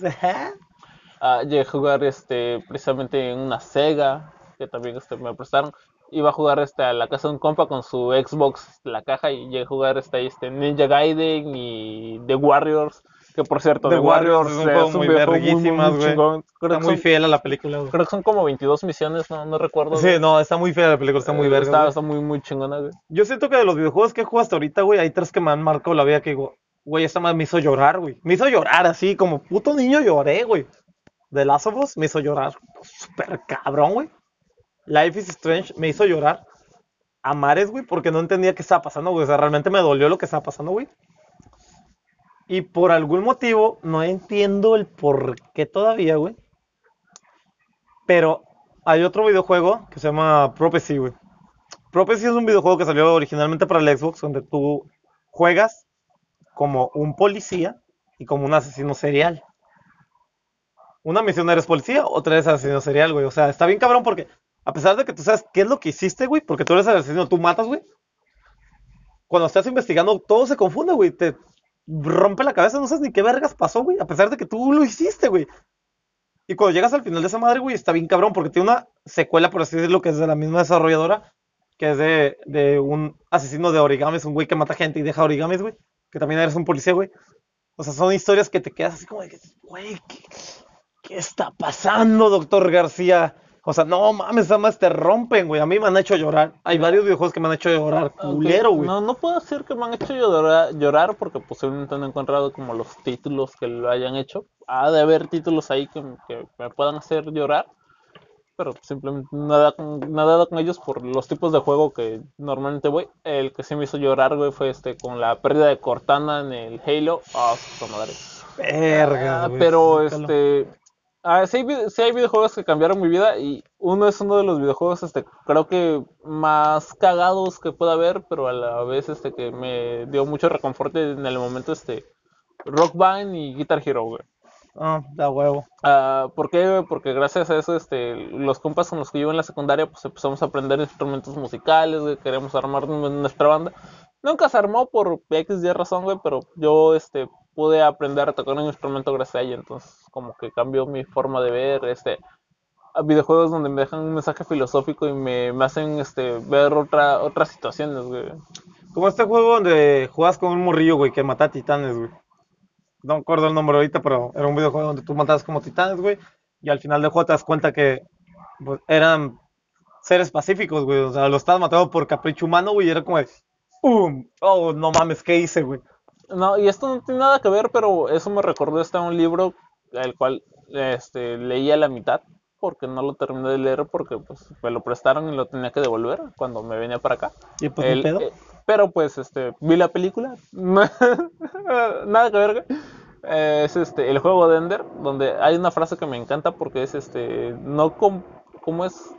ah, llegué a jugar este, precisamente en una Sega que también este, me prestaron. Iba a jugar este, a la casa de un compa con su Xbox, la caja, y llegué a jugar este, este Ninja Gaiden y The Warriors. Que por cierto, The, Warriors, es un juego muy verguísimas, güey. Está muy fiel a la película, güey. Creo que son como 22 misiones, no, no recuerdo. Sí, no, está muy fiel a la película, está muy eh, verga. Está, está, muy, muy chingona, güey. Yo siento que de los videojuegos que he jugado hasta ahorita, güey, hay tres que me han marcado la vida que digo, güey, esta más me hizo llorar, güey. Me hizo llorar así, como puto niño lloré, güey. The Last of Us me hizo llorar súper cabrón, güey. Life is Strange me hizo llorar a mares, güey, porque no entendía qué estaba pasando, güey. O sea, realmente me dolió lo que estaba pasando, güey. Y por algún motivo, no entiendo el por qué todavía, güey. Pero hay otro videojuego que se llama Prophecy, güey. Prophecy es un videojuego que salió originalmente para el Xbox, donde tú juegas como un policía y como un asesino serial. Una misión eres policía, otra es asesino serial, güey. O sea, está bien cabrón porque a pesar de que tú sabes qué es lo que hiciste, güey, porque tú eres el asesino, tú matas, güey. Cuando estás investigando, todo se confunde, güey. Te rompe la cabeza, no sabes ni qué vergas pasó, güey. A pesar de que tú lo hiciste, güey. Y cuando llegas al final de esa madre, güey, está bien cabrón, porque tiene una secuela, por así decirlo, que es de la misma desarrolladora, que es de, de un asesino de origamis, un güey que mata gente y deja origamis, güey. Que también eres un policía, güey. O sea, son historias que te quedas así como de, güey, ¿qué, ¿qué está pasando, doctor García? O sea, no mames, nada más te rompen, güey. A mí me han hecho llorar. Hay varios videojuegos que me han hecho llorar, culero, güey. No, no puedo decir que me han hecho llorar, llorar porque posiblemente no he encontrado como los títulos que lo hayan hecho. Ha de haber títulos ahí que, me puedan hacer llorar. Pero simplemente nada con, nada con ellos por los tipos de juego que normalmente voy. El que sí me hizo llorar, güey, fue este con la pérdida de Cortana en el Halo. Ah, su madre. Verga, ah, pero este Ah, sí, hay, videojuegos que cambiaron mi vida y uno es uno de los videojuegos, este, creo que más cagados que pueda haber, pero a la vez, este, que me dio mucho reconforte en el momento, este, Rock Band y Guitar Hero, güey. Ah, da huevo. Ah, ¿Por qué? Porque gracias a eso, este, los compas con los que yo en la secundaria, pues empezamos a aprender instrumentos musicales, güey, queremos armar nuestra banda. Nunca se armó por X y razón, güey, pero yo este pude aprender a tocar un instrumento gracias a ella, entonces como que cambió mi forma de ver, este videojuegos donde me dejan un mensaje filosófico y me, me hacen este ver otra otras situaciones, güey. Como este juego donde juegas con un morrillo, güey, que mata titanes, güey. No me acuerdo el nombre ahorita, pero era un videojuego donde tú matabas como titanes, güey. Y al final del juego te das cuenta que pues, eran seres pacíficos, güey. O sea, lo estabas matando por capricho humano, güey. Y era como ¡pum! Oh, no mames, ¿qué hice, güey? No, y esto no tiene nada que ver, pero eso me recordó este un libro, el cual este, leí a la mitad, porque no lo terminé de leer, porque pues me lo prestaron y lo tenía que devolver cuando me venía para acá. ¿Y pues El- pedo? eh, pero pues este vi la película [laughs] nada que ver. Eh, es este el juego de Ender donde hay una frase que me encanta porque es este no com- cómo es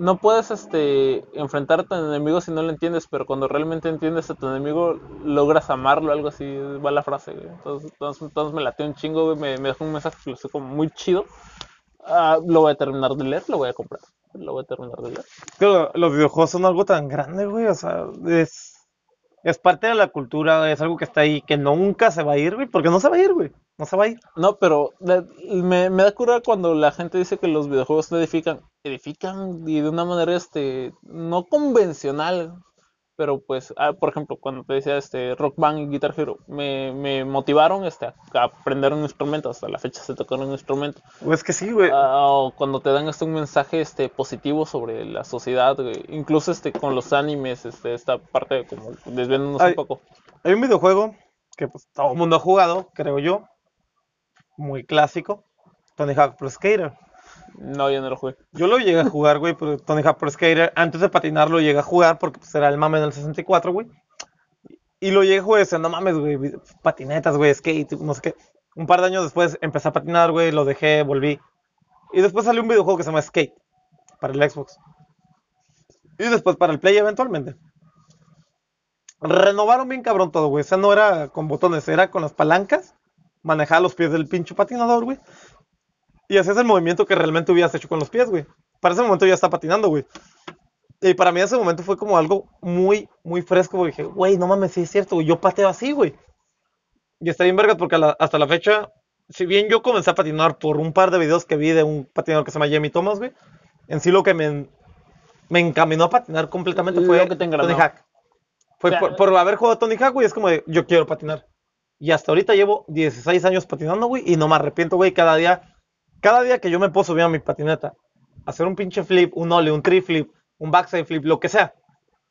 no puedes este enfrentar a tu enemigo si no lo entiendes pero cuando realmente entiendes a tu enemigo logras amarlo algo así va la frase güey. entonces, entonces, entonces me late un chingo güey, me, me dejó un mensaje filosófico muy chido Ah, lo voy a terminar de leer lo voy a comprar lo voy a terminar de leer Pero los videojuegos son algo tan grande, güey. O sea, es, es parte de la cultura, es algo que está ahí, que nunca se va a ir, güey. Porque no se va a ir, güey. No se va a ir. No, pero la- me, me da cura cuando la gente dice que los videojuegos no edifican. Edifican y de una manera este no convencional. Pero pues, ah, por ejemplo, cuando te decía este Rock Band y Guitar Hero, me, me motivaron este, a a aprender un instrumento. Hasta la fecha se tocar un instrumento. O es que sí, güey. Ah, o cuando te dan este un mensaje este positivo sobre la sociedad, güey. Incluso este con los animes, este, esta parte como desviándonos un poco. Hay un videojuego que pues, todo el mundo ha jugado, creo yo. Muy clásico. Tony Hawk Pro Skater. No, yo no lo jugué. Yo lo llegué a jugar, güey, pero Tony Hawk Pro Skater, antes de patinar lo llegué a jugar porque pues, era el mame del 64, güey. Y lo llegué a jugar decía, no mames, güey, patinetas, güey, skate, no sé qué. Un par de años después empecé a patinar, güey, lo dejé, volví. Y después salió un videojuego que se llama Skate para el Xbox. Y después para el Play eventualmente. Renovaron bien cabrón todo, güey. O sea, no era con botones, era con las palancas. Manejaba los pies del pincho patinador, güey. Y hacías el movimiento que realmente hubieras hecho con los pies, güey. Para ese momento ya está patinando, güey. Y para mí ese momento fue como algo muy, muy fresco, güey. Dije, güey, no mames, sí es cierto, güey. Yo pateo así, güey. Y está bien vergas porque a la- hasta la fecha, si bien yo comencé a patinar por un par de videos que vi de un patinador que se llama Jamie Thomas, güey. En sí lo que me, me encaminó a patinar completamente Lo fue que te engranó. Tony Hawk. Fue O sea, por, por haber jugado Tony Hawk, güey. Es como de, yo quiero patinar. Y hasta ahorita llevo 16 años patinando, güey. Y no me arrepiento, güey. Cada día, cada día que yo me puedo subir a mi patineta, hacer un pinche flip, un ollie, un tree flip, un backside flip, lo que sea.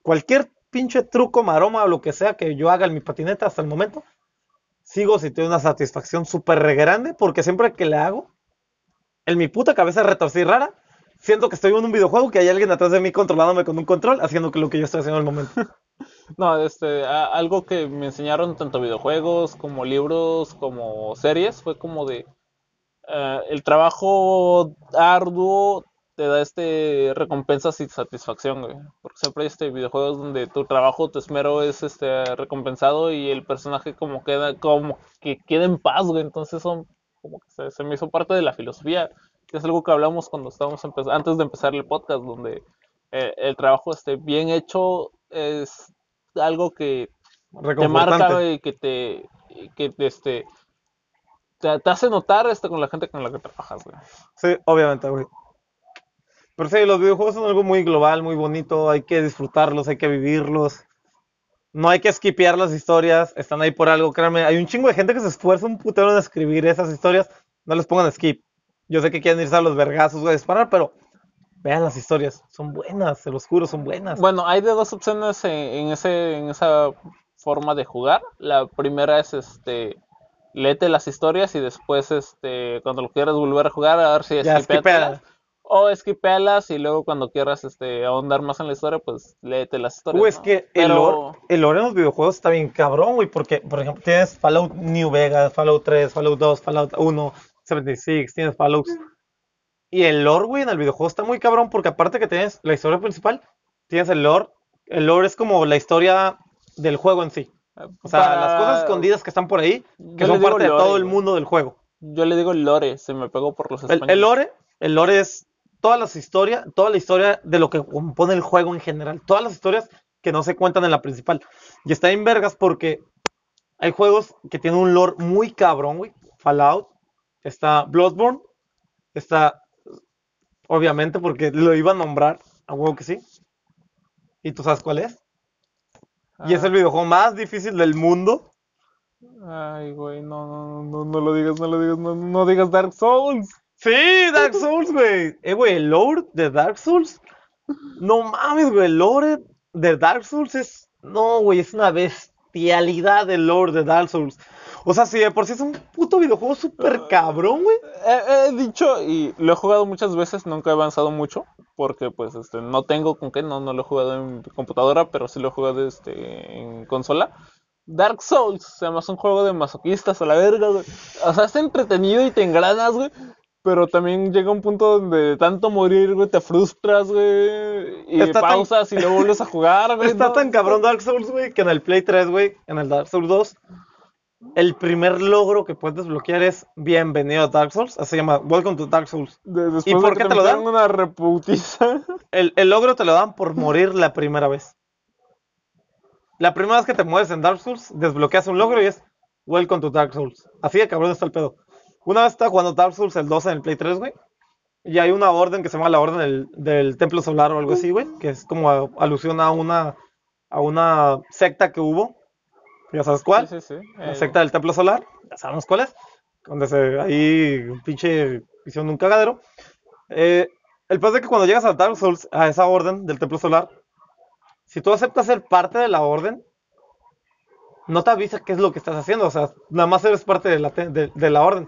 Cualquier pinche truco, maroma o lo que sea que yo haga en mi patineta hasta el momento, sigo sintiendo una satisfacción súper grande porque siempre que le hago, en mi puta cabeza retorcida y rara, siento que estoy en un videojuego que hay alguien atrás de mí controlándome con un control, haciendo lo que yo estoy haciendo en el momento. [laughs] No, este, a- algo que me enseñaron tanto videojuegos como libros como series fue como de eh, el trabajo arduo te da este recompensas y satisfacción, güey. Porque siempre hay este videojuegos donde tu trabajo, tu esmero es este recompensado y el personaje como queda, como que queda en paz, güey. Entonces son como que se, me hizo parte de la filosofía, que es algo que hablamos cuando estábamos antes de empezar el podcast, donde eh, el trabajo esté bien hecho es algo que te marca güey, y que te que te, este te, te hace notar este con la gente con la que trabajas güey. Sí, obviamente, güey. Pero sí, los videojuegos son algo muy global, muy bonito, hay que disfrutarlos, hay que vivirlos. No hay que skipear las historias, están ahí por algo, créanme. Hay un chingo de gente que se esfuerza un putero en escribir esas historias, no les pongan skip. Yo sé que quieren irse a los vergazos, güey, a disparar, pero vean las historias, son buenas, se los juro, son buenas. bueno hay de dos opciones en, en ese en esa forma de jugar la primera es este léete las historias y después este cuando lo quieras volver a jugar a ver si skipealas. o esquipealas y luego cuando quieras este ahondar más en la historia pues léete las historias Güey, es ¿no? que el, lore, el lore en los videojuegos está bien cabrón, güey, porque, por ejemplo, tienes Fallout New Vegas, Fallout 3, Fallout 2, Fallout 1, 76, tienes Fallout. Y el lore, güey, en el videojuego está muy cabrón, porque aparte que tienes la historia principal, tienes el lore. El lore es como la historia del juego en sí. O sea, Para- las cosas escondidas que están por ahí, que son parte de todo el mundo del juego. Yo le digo lore, se me pegó por los El, el españoles. lore, el lore es todas las historias, toda la historia de lo que compone el juego en general. Todas las historias que no se cuentan en la principal. Y está en vergas porque hay juegos que tienen un lore muy cabrón, güey. Fallout, está Bloodborne, está, obviamente, porque lo iba a nombrar, a huevo que sí. ¿Y tú sabes cuál es? Y es el Ah, videojuego más difícil del mundo. Ay, güey, no, no, no, no lo digas, no lo digas, no, no digas Dark Souls. Sí, Dark Souls, güey. Eh, güey, el lore de Dark Souls. No mames, güey. El lore de Dark Souls es. No, güey, es una bestialidad el lore de Dark Souls. O sea, si de por sí es un puto videojuego súper cabrón, güey. He, he dicho y lo he jugado muchas veces, nunca he avanzado mucho, porque pues este no tengo con qué, no, no lo he jugado en computadora, pero sí lo he jugado este, en consola. Dark Souls, se llama, es un juego de masoquistas a la verga, güey. O sea, está entretenido y te engranas, güey. Pero también llega un punto donde de tanto morir, güey, te frustras, güey. Y Está tan- pausas y luego vuelves a jugar, güey. Está no, tan cabrón Dark Souls, güey, que en el Play 3, güey, en el Dark Souls 2, el primer logro que puedes desbloquear es Bienvenido a Dark Souls. Así se llama Welcome to Dark Souls. después ¿Y por qué te lo dan? una reputiza. [laughs] El, el logro te lo dan por morir la primera vez. La primera vez que te mueres en Dark Souls, desbloqueas un logro y es Welcome to Dark Souls. Así de cabrón está el pedo. Una vez estaba jugando Dark Souls el 2 en el Play 3, güey. Y hay una orden que se llama la orden del, del Templo Solar o algo así, güey. Que es como a- alusión a una, a una secta que hubo. ¿Ya sabes cuál? Sí, sí, sí. La secta del Templo Solar, ya sabemos cuál es, donde se, ahí un pinche hicieron un cagadero. Eh, el pasa es que cuando llegas a Dark Souls, a esa orden del Templo Solar, si tú aceptas ser parte de la orden, no te avisa qué es lo que estás haciendo, o sea, nada más eres parte de la, de, de la orden.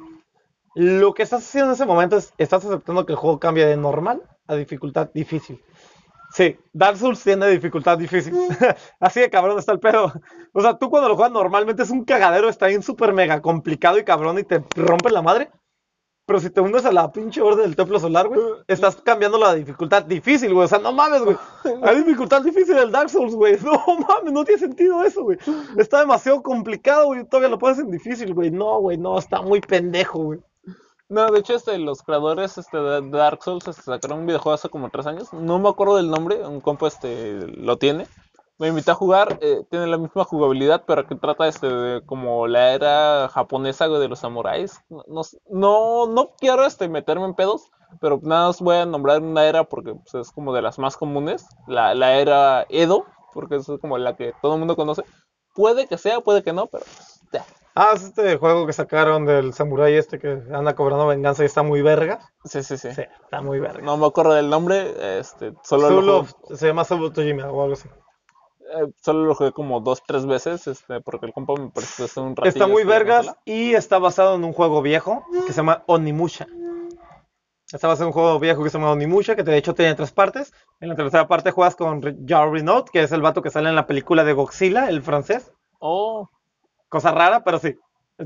Lo que estás haciendo en ese momento es, estás aceptando que el juego cambia de normal a dificultad difícil. Sí, Dark Souls tiene dificultad difícil. [laughs] Así de cabrón está el pedo. O sea, tú cuando lo juegas normalmente es un cagadero, está bien súper mega complicado y cabrón y te rompe la madre. Pero si te unes a la pinche orden del templo solar, güey, estás cambiando la dificultad difícil, güey. O sea, no mames, güey. [laughs] Hay dificultad difícil el Dark Souls, güey. [laughs] No mames, no tiene sentido eso, güey. Está demasiado complicado, güey. Todavía lo pones en difícil, güey. No, güey, no, está muy pendejo, güey. No, de hecho, este, los creadores este, de Dark Souls este, sacaron un videojuego hace como tres años. No me acuerdo del nombre, un compa este, lo tiene. Me invitó a jugar, eh, tiene la misma jugabilidad, pero que trata este, de como la era japonesa de los samuráis. No, no, quiero este, meterme en pedos, pero nada más voy a nombrar una era porque pues, es como de las más comunes. La, la era Edo, porque es como la que todo el mundo conoce. Puede que sea, puede que no, pero pues. Ah, es este juego que sacaron del samurái este que anda cobrando venganza y está muy verga. Sí, sí, sí. Sí, está muy verga. No me acuerdo del nombre, este, solo lo Solo, jugué- se llama Tojima o algo así. Eh, solo lo jugué como dos, tres veces, este, porque el compa me prestó hace un ratillo. Está muy vergas y está basado en un juego viejo que se llama Onimusha. Está basado en un juego viejo que se llama Onimusha, que de hecho tiene tres partes. En la tercera parte juegas con Jean Renault, que es el vato que sale en la película de Godzilla, el francés. Oh, Cosa rara, pero sí.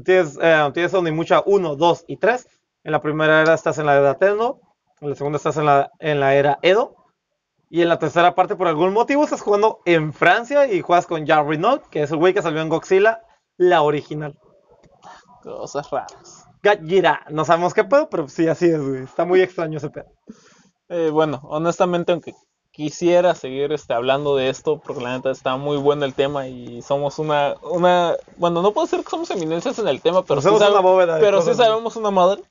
Tienes, eh, tienes Onimusha 1, 2 y 3. En la primera era estás en la era Tenno. En la segunda estás en la, en la era Edo. Y en la tercera parte, por algún motivo, estás jugando en Francia y juegas con Jean Renault, que es el güey que salió en Godzilla, la original. cosas raras. Gajira. No sabemos qué pedo, pero sí, así es, güey. Está muy extraño ese pedo. Eh, bueno, honestamente, aunque quisiera seguir este, hablando de esto, porque la neta está muy bueno el tema y somos una, una, bueno, no puedo decir que somos eminencias en el tema, pero, sí, de pero sí sabemos una madre.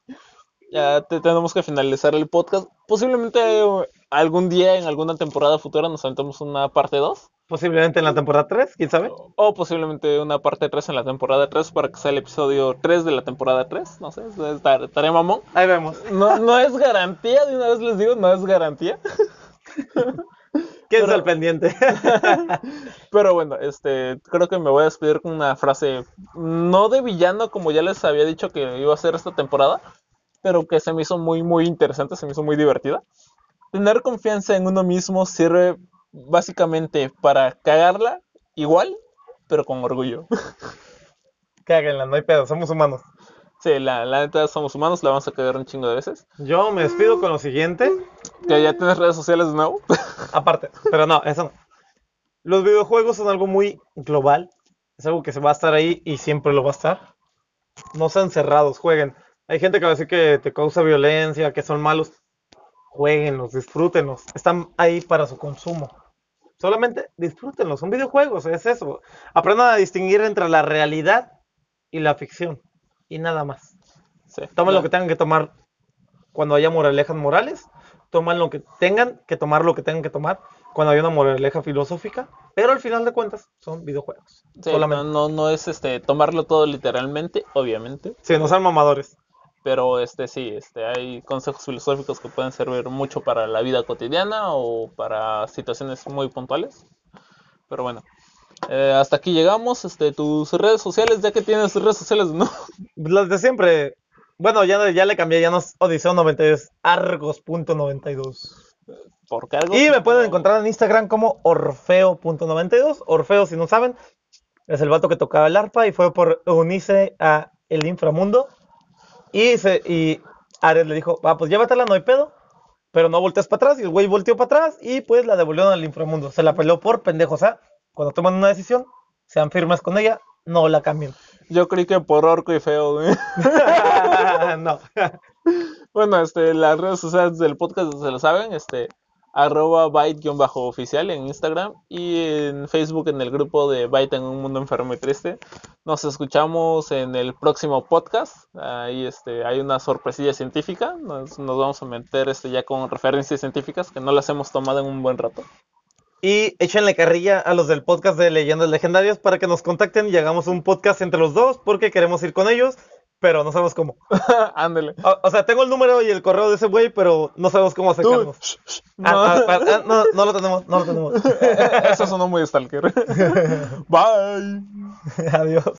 Ya te- tenemos que finalizar el podcast. Posiblemente eh, algún día, en alguna temporada futura, nos aventemos una parte 2. Posiblemente en la temporada 3, quién sabe. O posiblemente una parte 3 en la temporada 3 para que sea el episodio 3 de la temporada 3. No sé, estar- estaré mamón. Ahí vemos. No, no es garantía, de una vez les digo, no es garantía. [laughs] ¿Quién es el pendiente? [laughs] Pero bueno, este, creo que me voy a despedir con una frase, no de villano como ya les había dicho que iba a ser esta temporada, pero que se me hizo muy, muy interesante, se me hizo muy divertida. Tener confianza en uno mismo sirve básicamente para cagarla igual, pero con orgullo. [laughs] Cáguenla, no hay pedo, somos humanos. Sí, la, la neta somos humanos, la vamos a cagar un chingo de veces. Yo me despido con lo siguiente. Que ya tienes redes sociales de nuevo. [laughs] Aparte, pero no, eso no. Los videojuegos son algo muy global. Es algo que se va a estar ahí y siempre lo va a estar. No sean cerrados, jueguen. Hay gente que va a decir que te causa violencia, que son malos. Jueguenlos, disfrútenlos. Están ahí para su consumo. Solamente disfrútenlo, son videojuegos, es eso. Aprendan a distinguir entre la realidad y la ficción. Y nada más. Sí. Tomen lo que tengan que tomar cuando haya moralejas morales. Toman lo que tengan que tomar, lo que tengan que tomar cuando haya una moraleja filosófica. Pero al final de cuentas, son videojuegos. Sí, solamente. no, no, no es este tomarlo todo literalmente, obviamente. Sí, no sean mamadores. Pero este sí, este hay consejos filosóficos que pueden servir mucho para la vida cotidiana o para situaciones muy puntuales. Pero bueno. Eh, hasta aquí llegamos. Este, tus redes sociales, ya que tienes redes sociales, ¿no? Las de siempre. Bueno, ya, ya le cambié, ya no es Odiseo 92, Argos.92. Por cargo. Y me pueden encontrar en Instagram como Orfeo.92. Orfeo, si no saben, es el vato que tocaba el arpa y fue por unirse a el inframundo. Y, se, y Ares le dijo, ah, pues llévatela, no hay pedo. Pero no voltees para atrás. Y el güey volteó para atrás y pues la devolvieron al inframundo. Se la peleó por pendejos. O sea, cuando toman una decisión, sean firmes con ella, no la cambien. Yo creí que por orco y feo, güey. [laughs] no. Bueno, este, las redes sociales del podcast se lo saben, este, arroba byte-oficial en Instagram y en Facebook en el grupo de Byte en un mundo enfermo y triste. Nos escuchamos en el próximo podcast. Ahí este, hay una sorpresilla científica. Nos, nos vamos a meter este, ya con referencias científicas que no las hemos tomado en un buen rato. Y échenle carrilla a los del podcast de Leyendas Legendarias para que nos contacten y hagamos un podcast entre los dos porque queremos ir con ellos, pero no sabemos cómo. [laughs] Ándale. O, o sea, tengo el número y el correo de ese güey, pero no sabemos cómo acercarnos. Ah, no. ah, ah, no, no lo tenemos, no lo tenemos. [laughs] Eso sonó muy stalker. [laughs] Bye. Adiós.